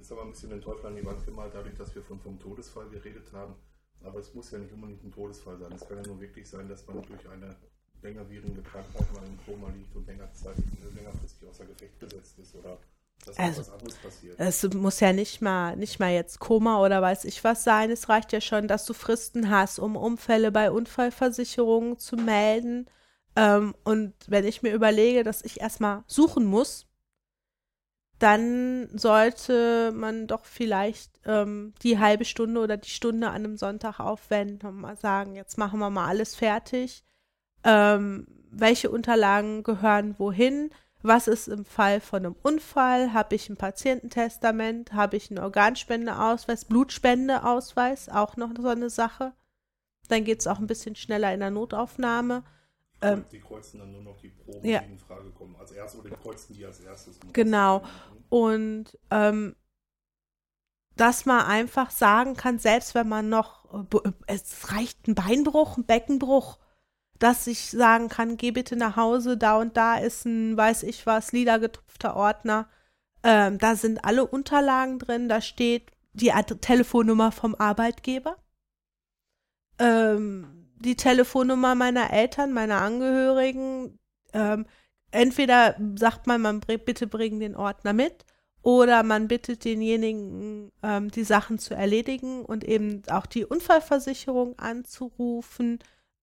ist aber ein bisschen den Teufel an die Wand gemalt, dadurch, dass wir von, vom Todesfall geredet haben. Aber es muss ja nicht unbedingt ein Todesfall sein. Es kann ja nur wirklich sein, dass man durch eine längerwierende Krankheit mal im Koma liegt und länger Zeit, äh, längerfristig außer Gefecht gesetzt ist oder dass Also, etwas anderes passiert. Es muss ja nicht mal, nicht mal jetzt Koma oder weiß ich was sein. Es reicht ja schon, dass du Fristen hast, um Unfälle bei Unfallversicherungen zu melden. Ähm, und wenn ich mir überlege, dass ich erstmal suchen muss, dann sollte man doch vielleicht ähm, die halbe Stunde oder die Stunde an einem Sonntag aufwenden und mal sagen, jetzt machen wir mal alles fertig. Ähm, welche Unterlagen gehören wohin? Was ist im Fall von einem Unfall? Habe ich ein Patiententestament? Habe ich einen Organspendeausweis? Blutspendeausweis? Auch noch so eine Sache. Dann geht es auch ein bisschen schneller in der Notaufnahme. Ähm, die kreuzen dann nur noch die Proben, ja. die in Frage kommen. Als erstes oder die kreuzen die als erstes. Genau. Und ähm, dass man einfach sagen kann, selbst wenn man noch, äh, es reicht ein Beinbruch, ein Beckenbruch, dass ich sagen kann, geh bitte nach Hause, da und da ist ein, weiß ich was, lila getupfter Ordner. Ähm, da sind alle Unterlagen drin, da steht die Ad Telefonnummer vom Arbeitgeber, ähm, die Telefonnummer meiner Eltern, meiner Angehörigen. Ähm, entweder sagt man, man bitte bringen den Ordner mit oder man bittet denjenigen, ähm, die Sachen zu erledigen und eben auch die Unfallversicherung anzurufen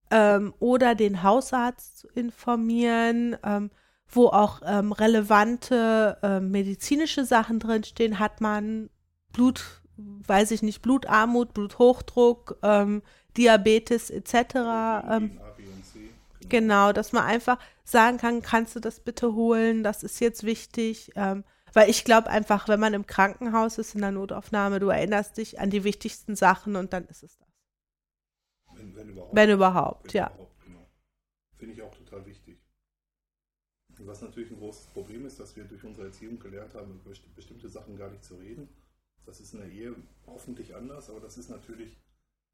ähm, oder den Hausarzt zu informieren, ähm, wo auch ähm, relevante ähm, medizinische Sachen drinstehen. Hat man Blut, weiß ich nicht, Blutarmut, Bluthochdruck, ähm, Diabetes etc. Ähm, genau, dass man einfach sagen kann, kannst du das bitte holen, das ist jetzt wichtig. Ähm, weil ich glaube einfach, wenn man im Krankenhaus ist, in der Notaufnahme, du erinnerst dich an die wichtigsten Sachen und dann ist es das. Wenn, wenn überhaupt. Wenn überhaupt, Wenn ja. überhaupt, genau. Finde ich auch total wichtig. Und was natürlich ein großes Problem ist, dass wir durch unsere Erziehung gelernt haben, über besti- bestimmte Sachen gar nicht zu reden. Das ist in der Ehe hoffentlich anders, aber das ist natürlich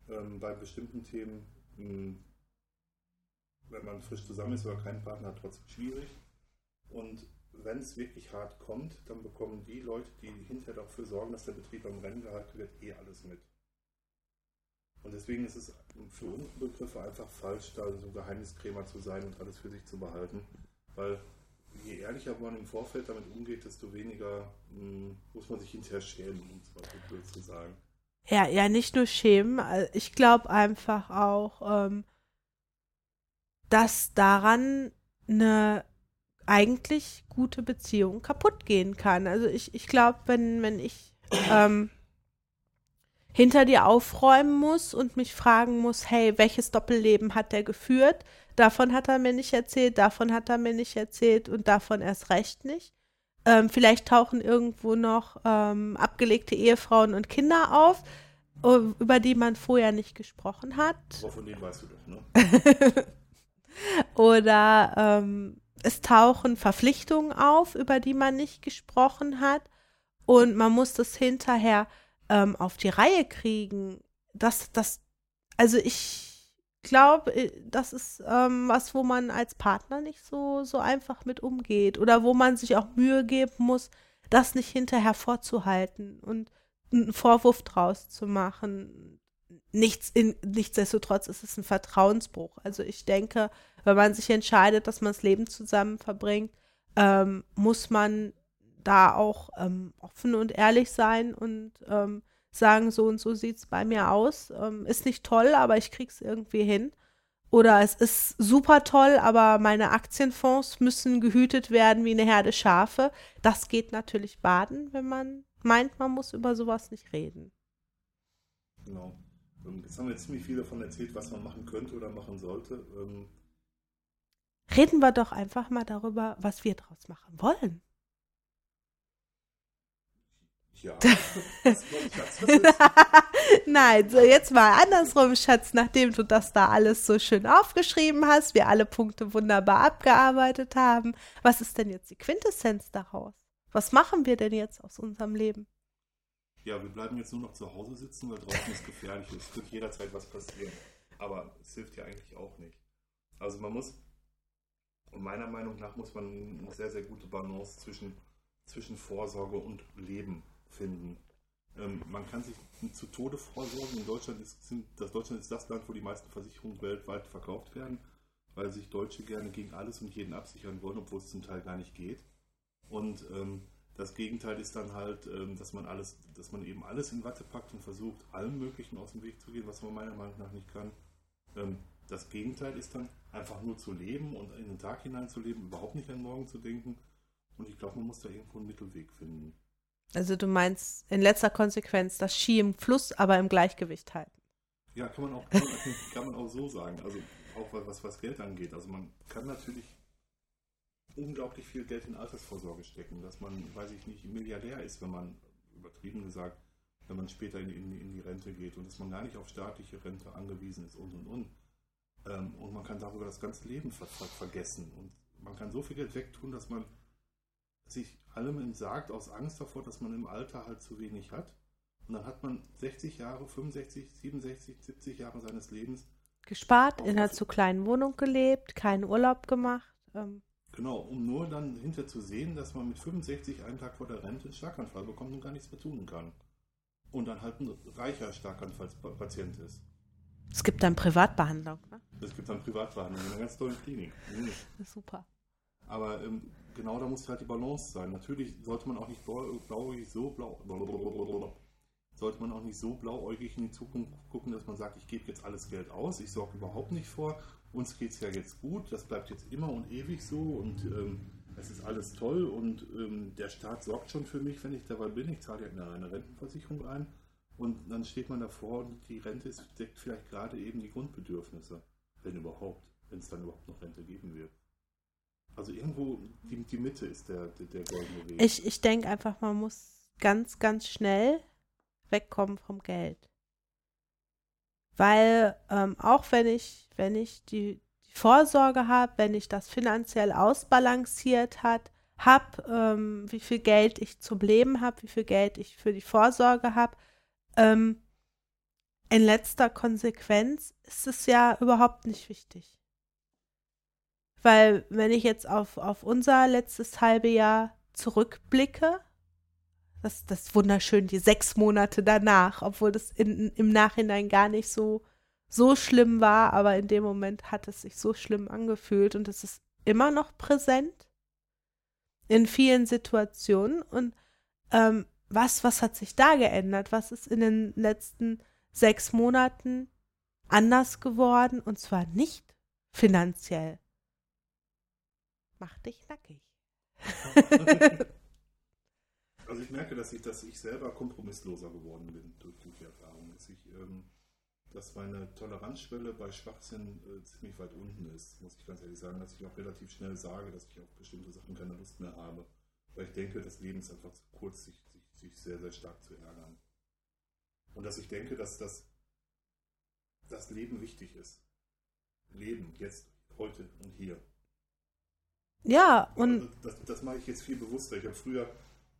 ähm, bei bestimmten Themen, mh, wenn man frisch zusammen ist oder keinen Partner hat, trotzdem schwierig. Und wenn es wirklich hart kommt, dann bekommen die Leute, die hinterher dafür sorgen, dass der Betrieb am Rennen gehalten wird, eh alles mit. Und deswegen ist es für unsere Begriffe einfach falsch, da so Geheimniskrämer zu sein und alles für sich zu behalten. Weil je ehrlicher man im Vorfeld damit umgeht, desto weniger mh, muss man sich hinterher schämen, um es mal so blöd zu sagen. Ja, ja, nicht nur schämen. äh, Ich glaube einfach auch, ähm, dass daran eine eigentlich gute Beziehung kaputt gehen kann. Also ich, ich glaube, wenn, wenn ich ähm, hinter dir aufräumen muss und mich fragen muss, hey, welches Doppelleben hat der geführt? Davon hat er mir nicht erzählt, davon hat er mir nicht erzählt und davon erst recht nicht. Ähm, vielleicht tauchen irgendwo noch ähm, abgelegte Ehefrauen und Kinder auf, über die man vorher nicht gesprochen hat. Aber von denen weißt du doch, ne? <laughs> Oder ähm, es tauchen Verpflichtungen auf, über die man nicht gesprochen hat. Und man muss das hinterher ähm, auf die Reihe kriegen. Das, das, also ich glaube, das ist ähm, was, wo man als Partner nicht so, so einfach mit umgeht. Oder wo man sich auch Mühe geben muss, das nicht hinterher vorzuhalten und einen Vorwurf draus zu machen. Nichts in, nichtsdestotrotz ist es ein Vertrauensbruch. Also ich denke, wenn man sich entscheidet, dass man das Leben zusammen verbringt, ähm, muss man da auch ähm, offen und ehrlich sein und ähm, sagen, so und so sieht es bei mir aus. Ähm, ist nicht toll, aber ich krieg's irgendwie hin. Oder es ist super toll, aber meine Aktienfonds müssen gehütet werden wie eine Herde Schafe. Das geht natürlich baden, wenn man meint, man muss über sowas nicht reden. Genau. Ähm, Jetzt haben wir ziemlich viel davon erzählt, was man machen könnte oder machen sollte. Ähm, Reden wir doch einfach mal darüber, was wir draus machen wollen. Ja. <laughs> Was, Schatz? Nein, so jetzt mal andersrum, Schatz, nachdem du das da alles so schön aufgeschrieben hast, wir alle Punkte wunderbar abgearbeitet haben, was ist denn jetzt die Quintessenz daraus? Was machen wir denn jetzt aus unserem Leben? Ja, wir bleiben jetzt nur noch zu Hause sitzen, weil draußen ist gefährlich. Es könnte jederzeit was passieren. Aber es hilft ja eigentlich auch nicht. Also man muss, und meiner Meinung nach muss man eine sehr, sehr gute Balance zwischen, zwischen Vorsorge und Leben finden. Ähm, man kann sich zu Tode vorsorgen. In Deutschland ist, sind, das Deutschland ist das Land, wo die meisten Versicherungen weltweit verkauft werden, weil sich Deutsche gerne gegen alles und jeden absichern wollen, obwohl es zum Teil gar nicht geht. Und ähm, das Gegenteil ist dann halt, ähm, dass man alles, dass man eben alles in Watte packt und versucht, allem Möglichen aus dem Weg zu gehen, was man meiner Meinung nach nicht kann. Ähm, das Gegenteil ist dann einfach nur zu leben und in den Tag hinein zu leben, überhaupt nicht an morgen zu denken. Und ich glaube, man muss da irgendwo einen Mittelweg finden. Also du meinst in letzter Konsequenz das Ski im Fluss, aber im Gleichgewicht halten. Ja, kann man auch, kann, man <laughs> auch so sagen. Also auch was, was Geld angeht. Also man kann natürlich unglaublich viel Geld in Altersvorsorge stecken, dass man, weiß ich nicht, Milliardär ist, wenn man, übertrieben gesagt, wenn man später in, in, in die Rente geht und dass man gar nicht auf staatliche Rente angewiesen ist und und und. Ähm, und man kann darüber das ganze Leben ver vergessen. Und man kann so viel Geld wegtun, dass man sich allem sagt, aus Angst davor, dass man im Alter halt zu wenig hat. Und dann hat man 60 Jahre, 65, 67, 70 Jahre seines Lebens. Gespart, in einer zu kleinen Wohnung gelebt, keinen Urlaub gemacht. Ähm. Genau, um nur dann hinter zu sehen, dass man mit 65 einen Tag vor der Rente einen Schlaganfall bekommt und gar nichts mehr tun kann. Und dann halt ein reicher Schlaganfallspatient ist. Es gibt dann Privatbehandlung, ne? Es gibt dann Privatbehandlung in einer ganz tollen Klinik. Mhm. <laughs> Super. Aber ähm, genau da muss halt die Balance sein. Natürlich sollte man auch nicht blauäugig so blau sollte man auch nicht so blauäugig in die Zukunft gucken, dass man sagt, ich gebe jetzt alles Geld aus, ich sorge überhaupt nicht vor, uns geht es ja jetzt gut, das bleibt jetzt immer und ewig so und ähm, es ist alles toll und ähm, der Staat sorgt schon für mich, wenn ich dabei bin, ich zahle ja eine, eine Rentenversicherung ein und dann steht man davor und die Rente deckt vielleicht gerade eben die Grundbedürfnisse, wenn überhaupt, wenn es dann überhaupt noch Rente geben wird. Also irgendwo die, die Mitte ist der, der, der goldene Weg. Ich, ich denke einfach, man muss ganz, ganz schnell wegkommen vom Geld. Weil ähm, auch wenn ich, wenn ich die, die Vorsorge habe, wenn ich das finanziell ausbalanciert hat, habe, ähm, wie viel Geld ich zum Leben habe, wie viel Geld ich für die Vorsorge habe, ähm, in letzter Konsequenz ist es ja überhaupt nicht wichtig. Weil wenn ich jetzt auf, auf unser letztes halbe Jahr zurückblicke, das, das ist wunderschön, die sechs Monate danach, obwohl das in, im Nachhinein gar nicht so, so schlimm war, aber in dem Moment hat es sich so schlimm angefühlt und es ist immer noch präsent in vielen Situationen. Und ähm, was, was hat sich da geändert? Was ist in den letzten sechs Monaten anders geworden? Und zwar nicht finanziell. Mach dich nackig. <laughs> Also ich merke, dass ich, dass ich selber kompromissloser geworden bin durch, die Erfahrung. Dass, ich, ähm, dass meine Toleranzschwelle bei Schwachsinn äh, ziemlich weit unten ist, muss ich ganz ehrlich sagen. Dass ich auch relativ schnell sage, dass ich auf bestimmte Sachen keine Lust mehr habe. Weil ich denke, das Leben ist einfach zu kurz, sich, sich, sich sehr, sehr stark zu ärgern. Und dass ich denke, dass das, das Leben wichtig ist. Leben, jetzt, heute und hier. Ja, und. Also das, das mache ich jetzt viel bewusster. Ich habe früher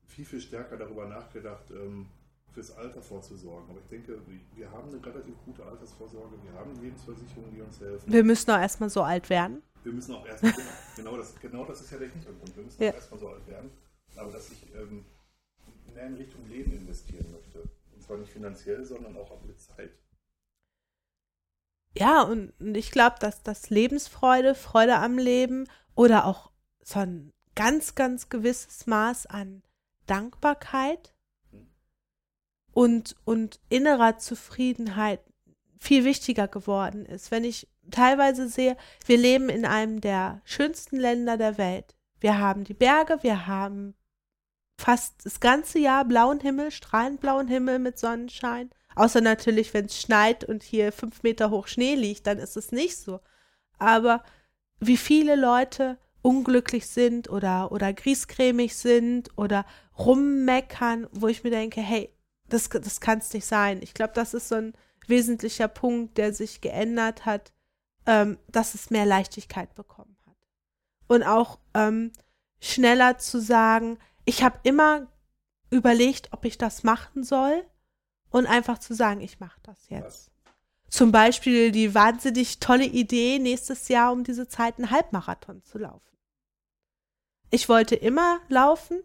viel, viel stärker darüber nachgedacht, ähm, fürs Alter vorzusorgen. Aber ich denke, wir haben eine relativ gute Altersvorsorge, wir haben Lebensversicherungen, die uns helfen. Wir müssen auch erstmal so alt werden. Wir müssen auch erstmal, genau, das, genau das ist ja der Hintergrund, wir müssen ja. auch erstmal so alt werden. Aber dass ich ähm, mehr in Richtung Leben investieren möchte. Und zwar nicht finanziell, sondern auch mit Zeit. Ja, und ich glaube, dass das Lebensfreude, Freude am Leben oder auch so ein ganz, ganz gewisses Maß an Dankbarkeit und, und innerer Zufriedenheit viel wichtiger geworden ist. Wenn ich teilweise sehe, wir leben in einem der schönsten Länder der Welt. Wir haben die Berge, wir haben fast das ganze Jahr blauen Himmel, strahlend blauen Himmel mit Sonnenschein. Außer natürlich, wenn es schneit und hier fünf Meter hoch Schnee liegt, dann ist es nicht so. Aber wie viele Leute unglücklich sind oder, oder griesgrämig sind oder rummeckern, wo ich mir denke, hey, das, das kann es nicht sein. Ich glaube, das ist so ein wesentlicher Punkt, der sich geändert hat, ähm, dass es mehr Leichtigkeit bekommen hat. Und auch ähm, schneller zu sagen, ich habe immer überlegt, ob ich das machen soll und einfach zu sagen, ich mache das jetzt. Zum Beispiel die wahnsinnig tolle Idee, nächstes Jahr um diese Zeit einen Halbmarathon zu laufen. Ich wollte immer laufen.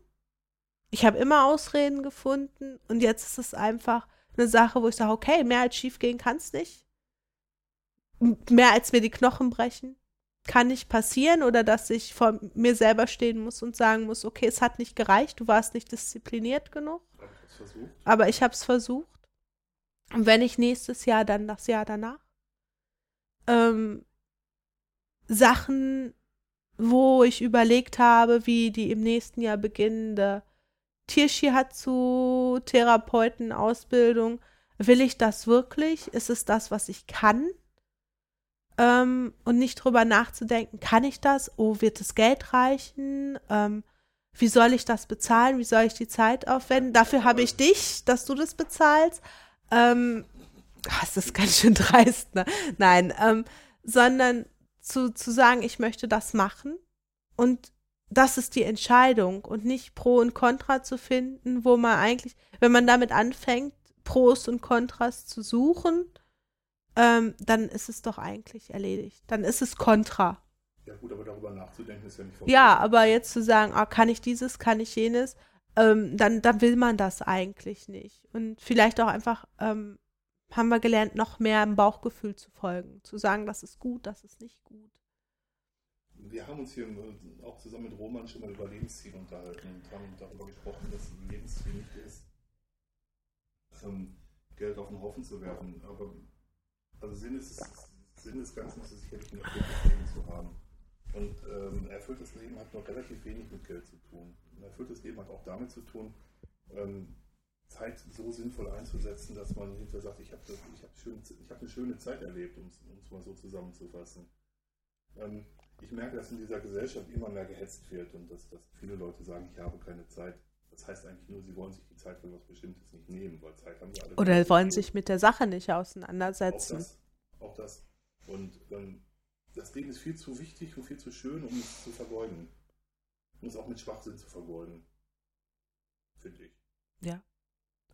Ich habe immer Ausreden gefunden. Und jetzt ist es einfach eine Sache, wo ich sage, okay, mehr als schief gehen kann es nicht. Mehr als mir die Knochen brechen kann nicht passieren oder dass ich vor mir selber stehen muss und sagen muss, okay, es hat nicht gereicht, du warst nicht diszipliniert genug. Aber ich habe es versucht. Und wenn ich nächstes Jahr, dann das Jahr danach, ähm, Sachen wo ich überlegt habe, wie die im nächsten Jahr beginnende Tiershihatsu-Therapeutenausbildung, will ich das wirklich? Ist es das, was ich kann? Ähm, und nicht drüber nachzudenken, kann ich das? Oh, wird das Geld reichen? Ähm, wie soll ich das bezahlen? Wie soll ich die Zeit aufwenden? Dafür habe ich dich, dass du das bezahlst. Ähm, das ist ganz schön <laughs> dreist, ne? Nein, ähm, sondern zu, zu sagen, ich möchte das machen und das ist die Entscheidung und nicht Pro und Contra zu finden, wo man eigentlich, wenn man damit anfängt, Pros und Kontras zu suchen, ähm, dann ist es doch eigentlich erledigt. Dann ist es Contra. Ja gut, aber darüber nachzudenken ist ja nicht Ja, aber jetzt zu sagen, ah, kann ich dieses, kann ich jenes, ähm, dann, dann will man das eigentlich nicht. Und vielleicht auch einfach, ähm, haben wir gelernt, noch mehr im Bauchgefühl zu folgen. Zu sagen, das ist gut, das ist nicht gut. Wir haben uns hier auch zusammen mit Roman schon mal über Lebensziele unterhalten und haben darüber gesprochen, dass ein Lebensziel nicht ist, ähm, Geld auf den Haufen zu werfen. Aber also Sinn ist, Sinn des Ganzen ist es sicherlich ein erfülltes Leben zu haben. Und ähm, erfülltes Leben hat nur relativ wenig mit Geld zu tun. Ein erfülltes Leben hat auch damit zu tun, ähm, Zeit so sinnvoll einzusetzen, dass man hinterher sagt, ich habe hab hab eine schöne Zeit erlebt, um es mal so zusammenzufassen. Ähm, ich merke, dass in dieser Gesellschaft immer mehr gehetzt wird und dass, dass viele Leute sagen, ich habe keine Zeit. Das heißt eigentlich nur, sie wollen sich die Zeit für etwas Bestimmtes nicht nehmen, weil Zeit haben wir alle. Oder wollen sich mit der Sache nicht auseinandersetzen. Auch das. Auch das. Und ähm, das Leben ist viel zu wichtig und viel zu schön, um es zu vergeuden. Um es auch mit Schwachsinn zu vergeuden. Finde ich. Ja.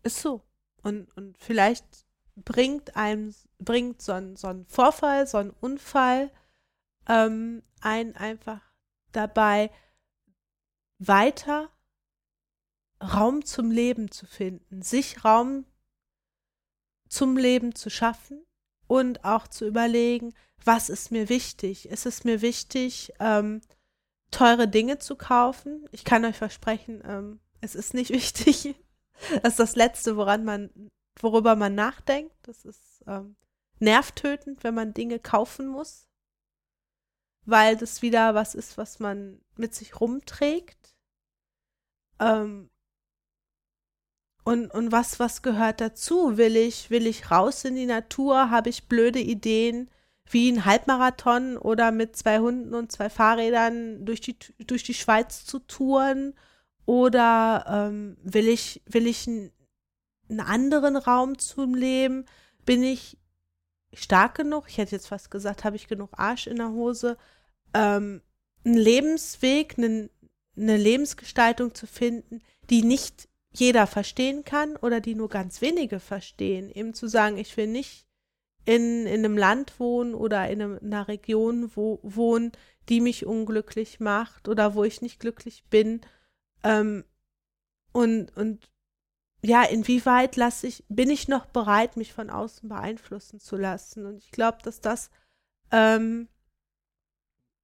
Ist so. Und, und vielleicht bringt einem, bringt so ein, so ein Vorfall, so ein Unfall ähm, einen einfach dabei, weiter Raum zum Leben zu finden, sich Raum zum Leben zu schaffen und auch zu überlegen, was ist mir wichtig? Ist es mir wichtig, ähm, teure Dinge zu kaufen? Ich kann euch versprechen, ähm, es ist nicht <laughs> wichtig. <laughs> Das ist das Letzte, woran man, worüber man nachdenkt. Das ist ähm, nervtötend, wenn man Dinge kaufen muss, weil das wieder was ist, was man mit sich rumträgt. Ähm, und, und was, was gehört dazu? Will ich, will ich raus in die Natur? Habe ich blöde Ideen wie ein Halbmarathon oder mit zwei Hunden und zwei Fahrrädern durch die, durch die Schweiz zu touren? Oder ähm, will ich, will ich einen, anderen Raum zum Leben? Bin ich stark genug? Ich hätte jetzt fast gesagt, habe ich genug Arsch in der Hose? Ähm, einen Lebensweg, einen, eine Lebensgestaltung zu finden, die nicht jeder verstehen kann oder die nur ganz wenige verstehen. Eben zu sagen, ich will nicht in, in einem Land wohnen oder in, einem, in einer Region wo, wohnen, die mich unglücklich macht oder wo ich nicht glücklich bin. Ähm, und, und ja, inwieweit lasse ich, bin ich noch bereit, mich von außen beeinflussen zu lassen? Und ich glaube, dass das ähm,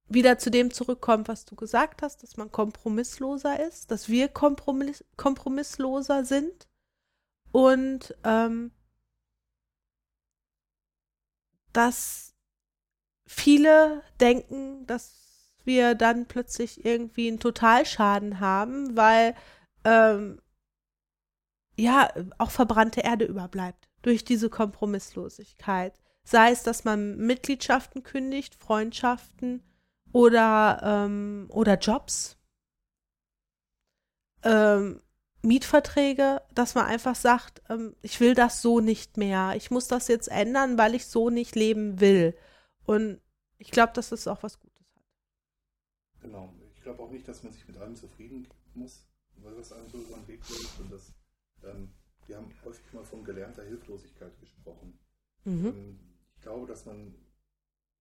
wieder zu dem zurückkommt, was du gesagt hast, dass man kompromissloser ist, dass wir kompromiss kompromissloser sind und ähm, dass viele denken, dass wir dann plötzlich irgendwie einen Totalschaden haben, weil ähm, ja auch verbrannte Erde überbleibt durch diese Kompromisslosigkeit. Sei es, dass man Mitgliedschaften kündigt, Freundschaften, oder, ähm, oder Jobs, ähm, Mietverträge, dass man einfach sagt, ähm, ich will das so nicht mehr. Ich muss das jetzt ändern, weil ich so nicht leben will. Und ich glaube, das auch was Gutes. Genau. Ich glaube auch nicht, dass man sich mit allem zufrieden muss, weil das einem so über den Weg läuft. Und das, ähm, wir haben häufig mal von gelernter Hilflosigkeit gesprochen. Mhm. Ähm, ich glaube, dass man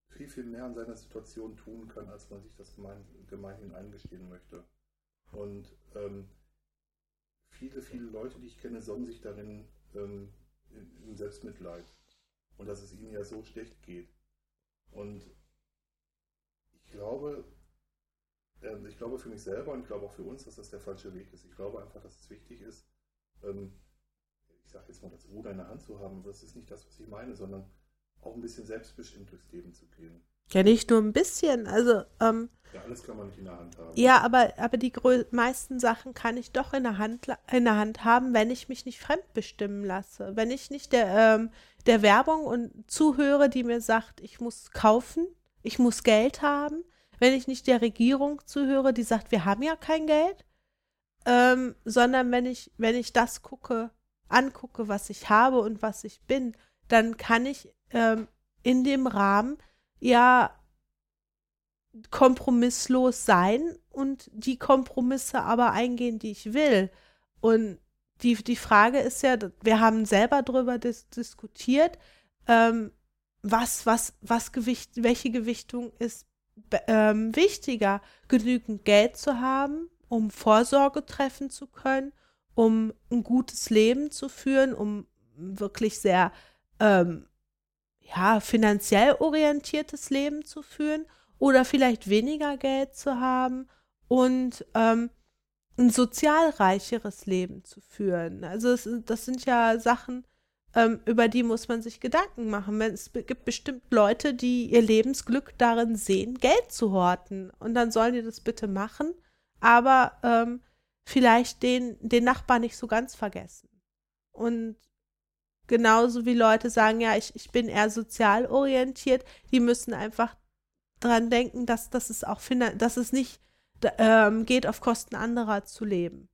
viel, viel mehr an seiner Situation tun kann, als man sich das gemein, gemeinhin eingestehen möchte. Und ähm, viele, viele Leute, die ich kenne, sonnen sich darin ähm, im Selbstmitleid. Und dass es ihnen ja so schlecht geht. Und ich glaube, ich glaube für mich selber und ich glaube auch für uns, dass das der falsche Weg ist. Ich glaube einfach, dass es wichtig ist, ähm, ich sage jetzt mal, das Ruder in der Hand zu haben, aber das ist nicht das, was ich meine, sondern auch ein bisschen selbstbestimmt durchs Leben zu gehen. Ja, nicht nur ein bisschen. Also, ähm, ja, alles kann man nicht in der Hand haben. Ja, aber, aber die meisten Sachen kann ich doch in der, Hand, in der Hand haben, wenn ich mich nicht fremdbestimmen lasse. Wenn ich nicht der, ähm, der Werbung und zuhöre, die mir sagt, ich muss kaufen, ich muss Geld haben. Wenn ich nicht der Regierung zuhöre, die sagt, wir haben ja kein Geld. Ähm, sondern wenn ich, wenn ich das gucke, angucke, was ich habe und was ich bin, dann kann ich ähm, in dem Rahmen ja kompromisslos sein und die Kompromisse aber eingehen, die ich will. Und die, die Frage ist ja, wir haben selber darüber dis diskutiert, ähm, was, was, was Gewicht, welche Gewichtung ist ähm, wichtiger, genügend Geld zu haben, um Vorsorge treffen zu können, um ein gutes Leben zu führen, um wirklich sehr ähm, ja, finanziell orientiertes Leben zu führen oder vielleicht weniger Geld zu haben und ähm, ein sozial reicheres Leben zu führen. Also es, das sind ja Sachen, ähm, über die muss man sich Gedanken machen. Es gibt bestimmt Leute, die ihr Lebensglück darin sehen, Geld zu horten. Und dann sollen die das bitte machen, aber ähm, vielleicht den, den Nachbar nicht so ganz vergessen. Und genauso wie Leute sagen, ja, ich, ich bin eher sozial orientiert, die müssen einfach dran denken, dass, dass es auch dass es nicht ähm, geht, auf Kosten anderer zu leben.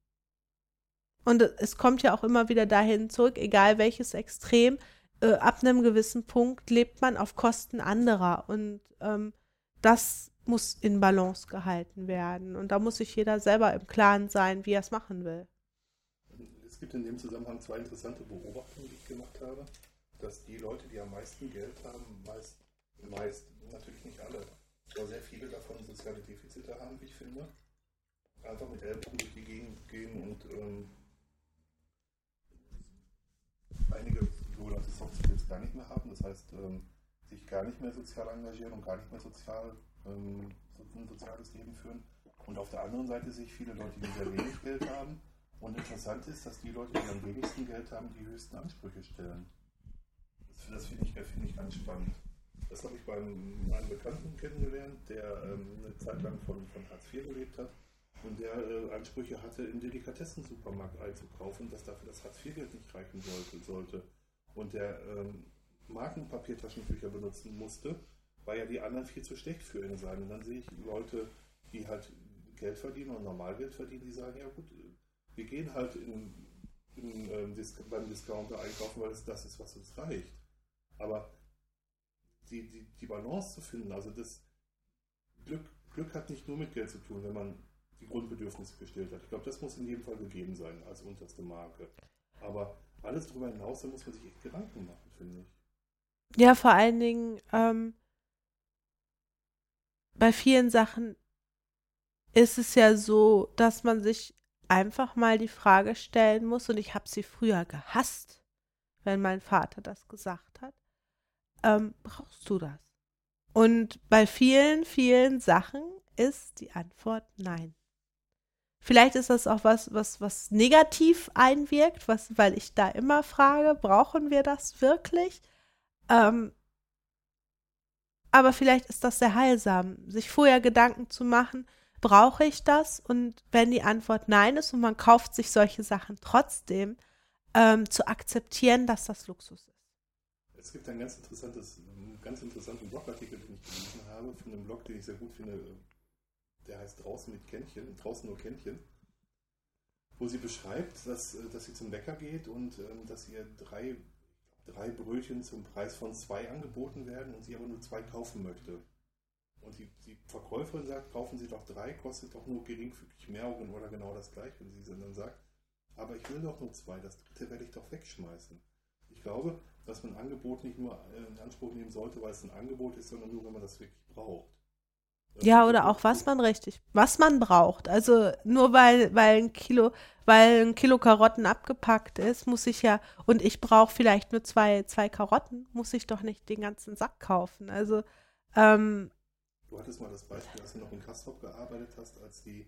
Und es kommt ja auch immer wieder dahin zurück, egal welches Extrem, äh, ab einem gewissen Punkt lebt man auf Kosten anderer. Und ähm, das muss in Balance gehalten werden. Und da muss sich jeder selber im Klaren sein, wie er es machen will. Es gibt in dem Zusammenhang zwei interessante Beobachtungen, die ich gemacht habe, dass die Leute, die am meisten Geld haben, meist, meist natürlich nicht alle, aber sehr viele davon soziale Defizite haben, wie ich finde. Einfach mit Ellbogen durch die Gegend gehen und ähm, einige sogenannte Soft Skills gar nicht mehr haben, das heißt, ähm, sich gar nicht mehr sozial engagieren und gar nicht mehr sozial, ähm, ein soziales Leben führen. Und auf der anderen Seite sehe ich viele Leute, die sehr wenig Geld haben. Und interessant ist, dass die Leute, die am wenigsten Geld haben, die höchsten Ansprüche stellen. Das, das finde ich, find ich ganz spannend. Das habe ich bei einem, einem Bekannten kennengelernt, der ähm, eine Zeit lang von, von Hartz IV gelebt hat und der äh, Ansprüche hatte, im Delikatessensupermarkt einzukaufen, dass dafür das Hartz-IV-Geld nicht reichen sollte, sollte. Und der ähm, Markenpapiertaschentücher benutzen musste, weil ja die anderen viel zu schlecht für ihn seien. Und dann sehe ich Leute, die halt Geld verdienen und Normalgeld verdienen, die sagen, ja gut, wir gehen halt in, in, ähm, beim Discounter einkaufen, weil es das ist, was uns reicht. Aber die, die, die Balance zu finden, also das Glück, Glück hat nicht nur mit Geld zu tun, wenn man die Grundbedürfnisse gestellt hat. Ich glaube, das muss in jedem Fall gegeben sein als unterste Marke. Aber alles darüber hinaus, da muss man sich echt Gedanken machen, finde ich. Ja, vor allen Dingen ähm, bei vielen Sachen ist es ja so, dass man sich einfach mal die Frage stellen muss, und ich habe sie früher gehasst, wenn mein Vater das gesagt hat, ähm, brauchst du das? Und bei vielen, vielen Sachen ist die Antwort nein. Vielleicht ist das auch was, was, was negativ einwirkt, was, weil ich da immer frage, brauchen wir das wirklich? Ähm, aber vielleicht ist das sehr heilsam, sich vorher Gedanken zu machen, brauche ich das? Und wenn die Antwort nein ist und man kauft sich solche Sachen trotzdem, ähm, zu akzeptieren, dass das Luxus ist. Es gibt ein ganz interessantes, einen ganz interessanten Blogartikel, den ich gelesen habe, von einem Blog, den ich sehr gut finde, der heißt Draußen mit Kännchen, draußen nur Kännchen, wo sie beschreibt, dass, äh, dass sie zum Bäcker geht und ähm, dass ihr drei, drei Brötchen zum Preis von zwei angeboten werden und sie aber nur zwei kaufen möchte. Und die, die Verkäuferin sagt, kaufen Sie doch drei, kostet doch nur geringfügig mehr oder genau das gleiche. Und sie dann sagt, aber ich will doch nur zwei, das dritte werde ich doch wegschmeißen. Ich glaube, dass man ein Angebot nicht nur in Anspruch nehmen sollte, weil es ein Angebot ist, sondern nur, wenn man das wirklich braucht. Ja, oder auch was man richtig, was man braucht. Also nur weil, weil ein Kilo, weil ein Kilo Karotten abgepackt ist, muss ich ja, und ich brauche vielleicht nur zwei, zwei Karotten, muss ich doch nicht den ganzen Sack kaufen. Also, ähm, Du hattest mal das Beispiel, als du noch in Kastrop gearbeitet hast, als die,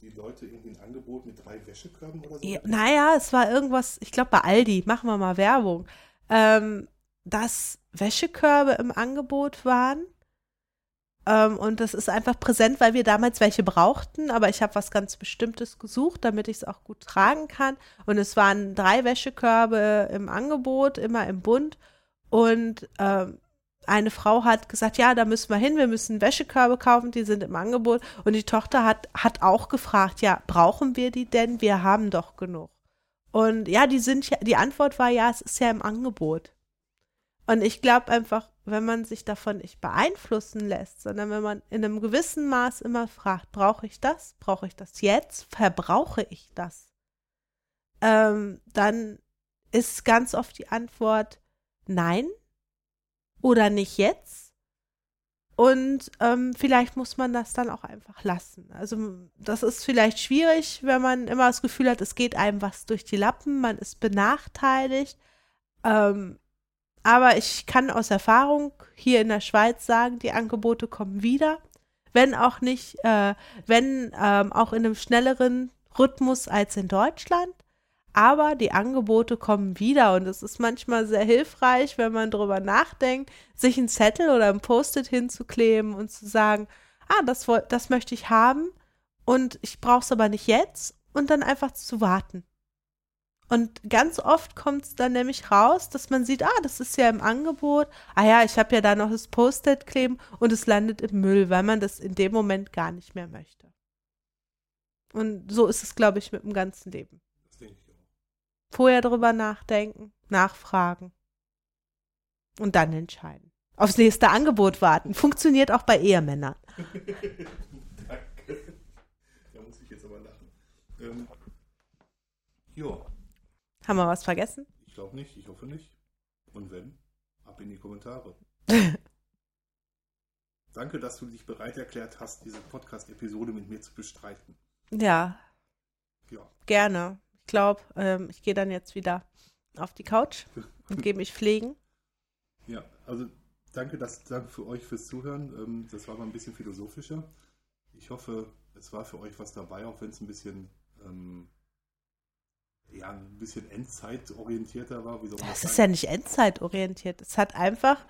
die Leute irgendwie ein Angebot mit drei Wäschekörben oder so. Ja, naja, es war irgendwas, ich glaube bei Aldi, machen wir mal Werbung, ähm, dass Wäschekörbe im Angebot waren ähm, und das ist einfach präsent, weil wir damals welche brauchten, aber ich habe was ganz Bestimmtes gesucht, damit ich es auch gut tragen kann. Und es waren drei Wäschekörbe im Angebot, immer im Bund. Und ähm, eine Frau hat gesagt, ja, da müssen wir hin, wir müssen Wäschekörbe kaufen, die sind im Angebot. Und die Tochter hat, hat auch gefragt, ja, brauchen wir die denn? Wir haben doch genug. Und ja, die sind ja, die Antwort war ja, es ist ja im Angebot. Und ich glaube einfach, wenn man sich davon nicht beeinflussen lässt, sondern wenn man in einem gewissen Maß immer fragt, brauche ich das? Brauche ich das jetzt? Verbrauche ich das? Ähm, dann ist ganz oft die Antwort nein oder nicht jetzt. Und ähm, vielleicht muss man das dann auch einfach lassen. Also das ist vielleicht schwierig, wenn man immer das Gefühl hat, es geht einem was durch die Lappen, man ist benachteiligt. Ähm, aber ich kann aus Erfahrung hier in der Schweiz sagen, die Angebote kommen wieder. Wenn auch nicht, äh, wenn ähm, auch in einem schnelleren Rhythmus als in Deutschland. Aber die Angebote kommen wieder und es ist manchmal sehr hilfreich, wenn man darüber nachdenkt, sich einen Zettel oder ein Post-it hinzukleben und zu sagen, ah, das, das möchte ich haben und ich brauche es aber nicht jetzt und dann einfach zu warten. Und ganz oft kommt es dann nämlich raus, dass man sieht, ah, das ist ja im Angebot. Ah ja, ich habe ja da noch das Post-it kleben und es landet im Müll, weil man das in dem Moment gar nicht mehr möchte. Und so ist es, glaube ich, mit dem ganzen Leben. Das denke ich auch. Vorher drüber nachdenken, nachfragen und dann entscheiden. Aufs nächste Angebot warten. Funktioniert auch bei Ehemännern. <laughs> Danke. Da muss ich jetzt aber lachen. Ähm, ja. Haben wir was vergessen? Ich glaube nicht, ich hoffe nicht. Und wenn, ab in die Kommentare. <laughs> Danke, dass du dich bereit erklärt hast, diese Podcast-Episode mit mir zu bestreiten. Ja. Ja. Gerne. Ich glaube, ähm, ich gehe dann jetzt wieder auf die Couch <laughs> und gehe mich pflegen. Ja, also danke, dass, danke für euch fürs Zuhören. Ähm, das war mal ein bisschen philosophischer. Ich hoffe, es war für euch was dabei, auch wenn es ein bisschen ähm, ja, ein bisschen endzeitorientierter war. Wie soll man das, das ist ja nicht endzeitorientiert. Es hat einfach,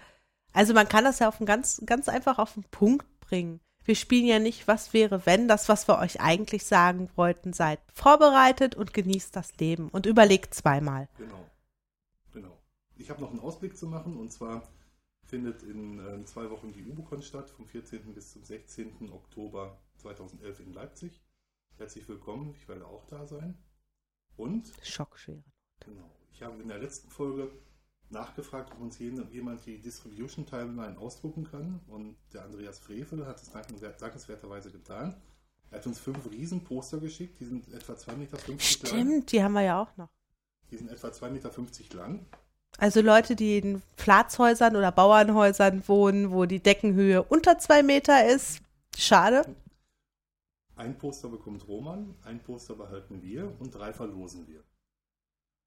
also man kann das ja auf einen ganz, ganz einfach auf den Punkt bringen. Wir spielen ja nicht, was wäre, wenn das, was wir euch eigentlich sagen wollten, seid vorbereitet und genießt das Leben und überlegt zweimal. Genau. Genau. Ich habe noch einen Ausblick zu machen und zwar findet in äh, zwei Wochen die UBOCon statt, vom 14. bis zum 16. Oktober 2011 in Leipzig. Herzlich willkommen, ich werde auch da sein. Und? Schockschwere. Genau. Ich habe in der letzten Folge nachgefragt, ob uns jemand die Distribution-Timeline ausdrucken kann. Und der Andreas Frevel hat es dankenswerterweise getan. Er hat uns fünf Riesenposter geschickt, die sind etwa 2,50 Meter Stimmt, lang. Stimmt, die haben wir ja auch noch. Die sind etwa 2,50 Meter lang. Also Leute, die in Platzhäusern oder Bauernhäusern wohnen, wo die Deckenhöhe unter zwei Meter ist, schade. Ein Poster bekommt Roman, ein Poster behalten wir und drei verlosen wir.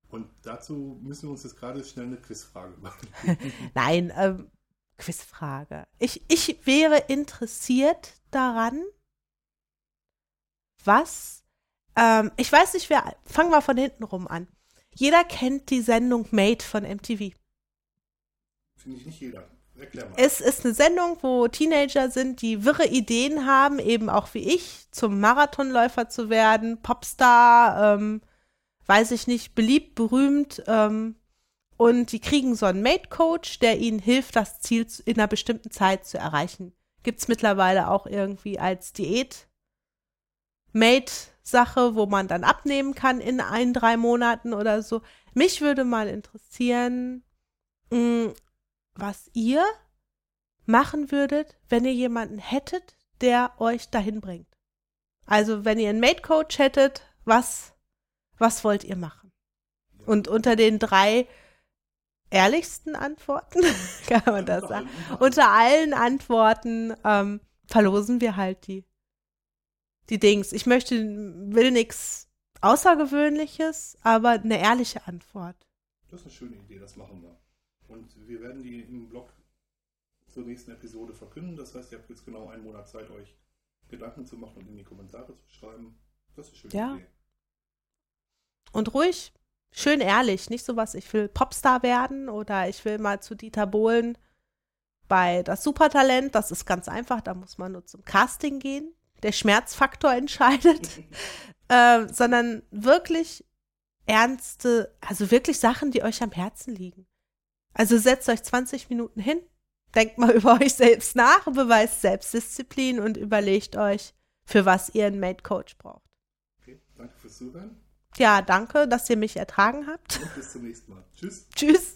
Und dazu müssen wir uns jetzt gerade schnell eine Quizfrage <laughs> machen. <laughs> Nein, ähm, Quizfrage. Ich, ich wäre interessiert daran, was, ähm, ich weiß nicht, wer, fangen wir von hinten rum an. Jeder kennt die Sendung Made von MTV. Finde ich nicht jeder. Es ist eine Sendung, wo Teenager sind, die wirre Ideen haben, eben auch wie ich, zum Marathonläufer zu werden, Popstar, ähm, weiß ich nicht, beliebt, berühmt. Ähm, und die kriegen so einen Mate-Coach, der ihnen hilft, das Ziel in einer bestimmten Zeit zu erreichen. Gibt es mittlerweile auch irgendwie als Diät-Mate-Sache, wo man dann abnehmen kann in ein, drei Monaten oder so. Mich würde mal interessieren, mh, mm, was ihr machen würdet, wenn ihr jemanden hättet, der euch dahin bringt. Also, wenn ihr einen Mate Coach hättet, was, was wollt ihr machen? Und unter den drei ehrlichsten Antworten, <laughs> kann man das sagen, unter allen Antworten ähm, verlosen wir halt die, die Dings. Ich möchte, will nichts Außergewöhnliches, aber eine ehrliche Antwort. Das ist eine schöne Idee, das machen wir. Und wir werden die im Blog zur nächsten Episode verkünden. Das heißt, ihr habt jetzt genau einen Monat Zeit, euch Gedanken zu machen und in die Kommentare zu schreiben. Das ist schön. Ja. Idee. Und ruhig, schön ehrlich, nicht so was, ich will Popstar werden oder ich will mal zu Dieter Bohlen bei das Supertalent. Das ist ganz einfach, da muss man nur zum Casting gehen. Der Schmerzfaktor entscheidet. <laughs> äh, sondern wirklich ernste, also wirklich Sachen, die euch am Herzen liegen. Also setzt euch 20 Minuten hin, denkt mal <laughs> über euch selbst nach, beweist Selbstdisziplin und überlegt euch, für was ihr einen Mate Coach braucht. Okay, danke fürs Zuhören. Ja, danke, dass ihr mich ertragen habt. Und bis zum nächsten Mal. Tschüss. Tschüss.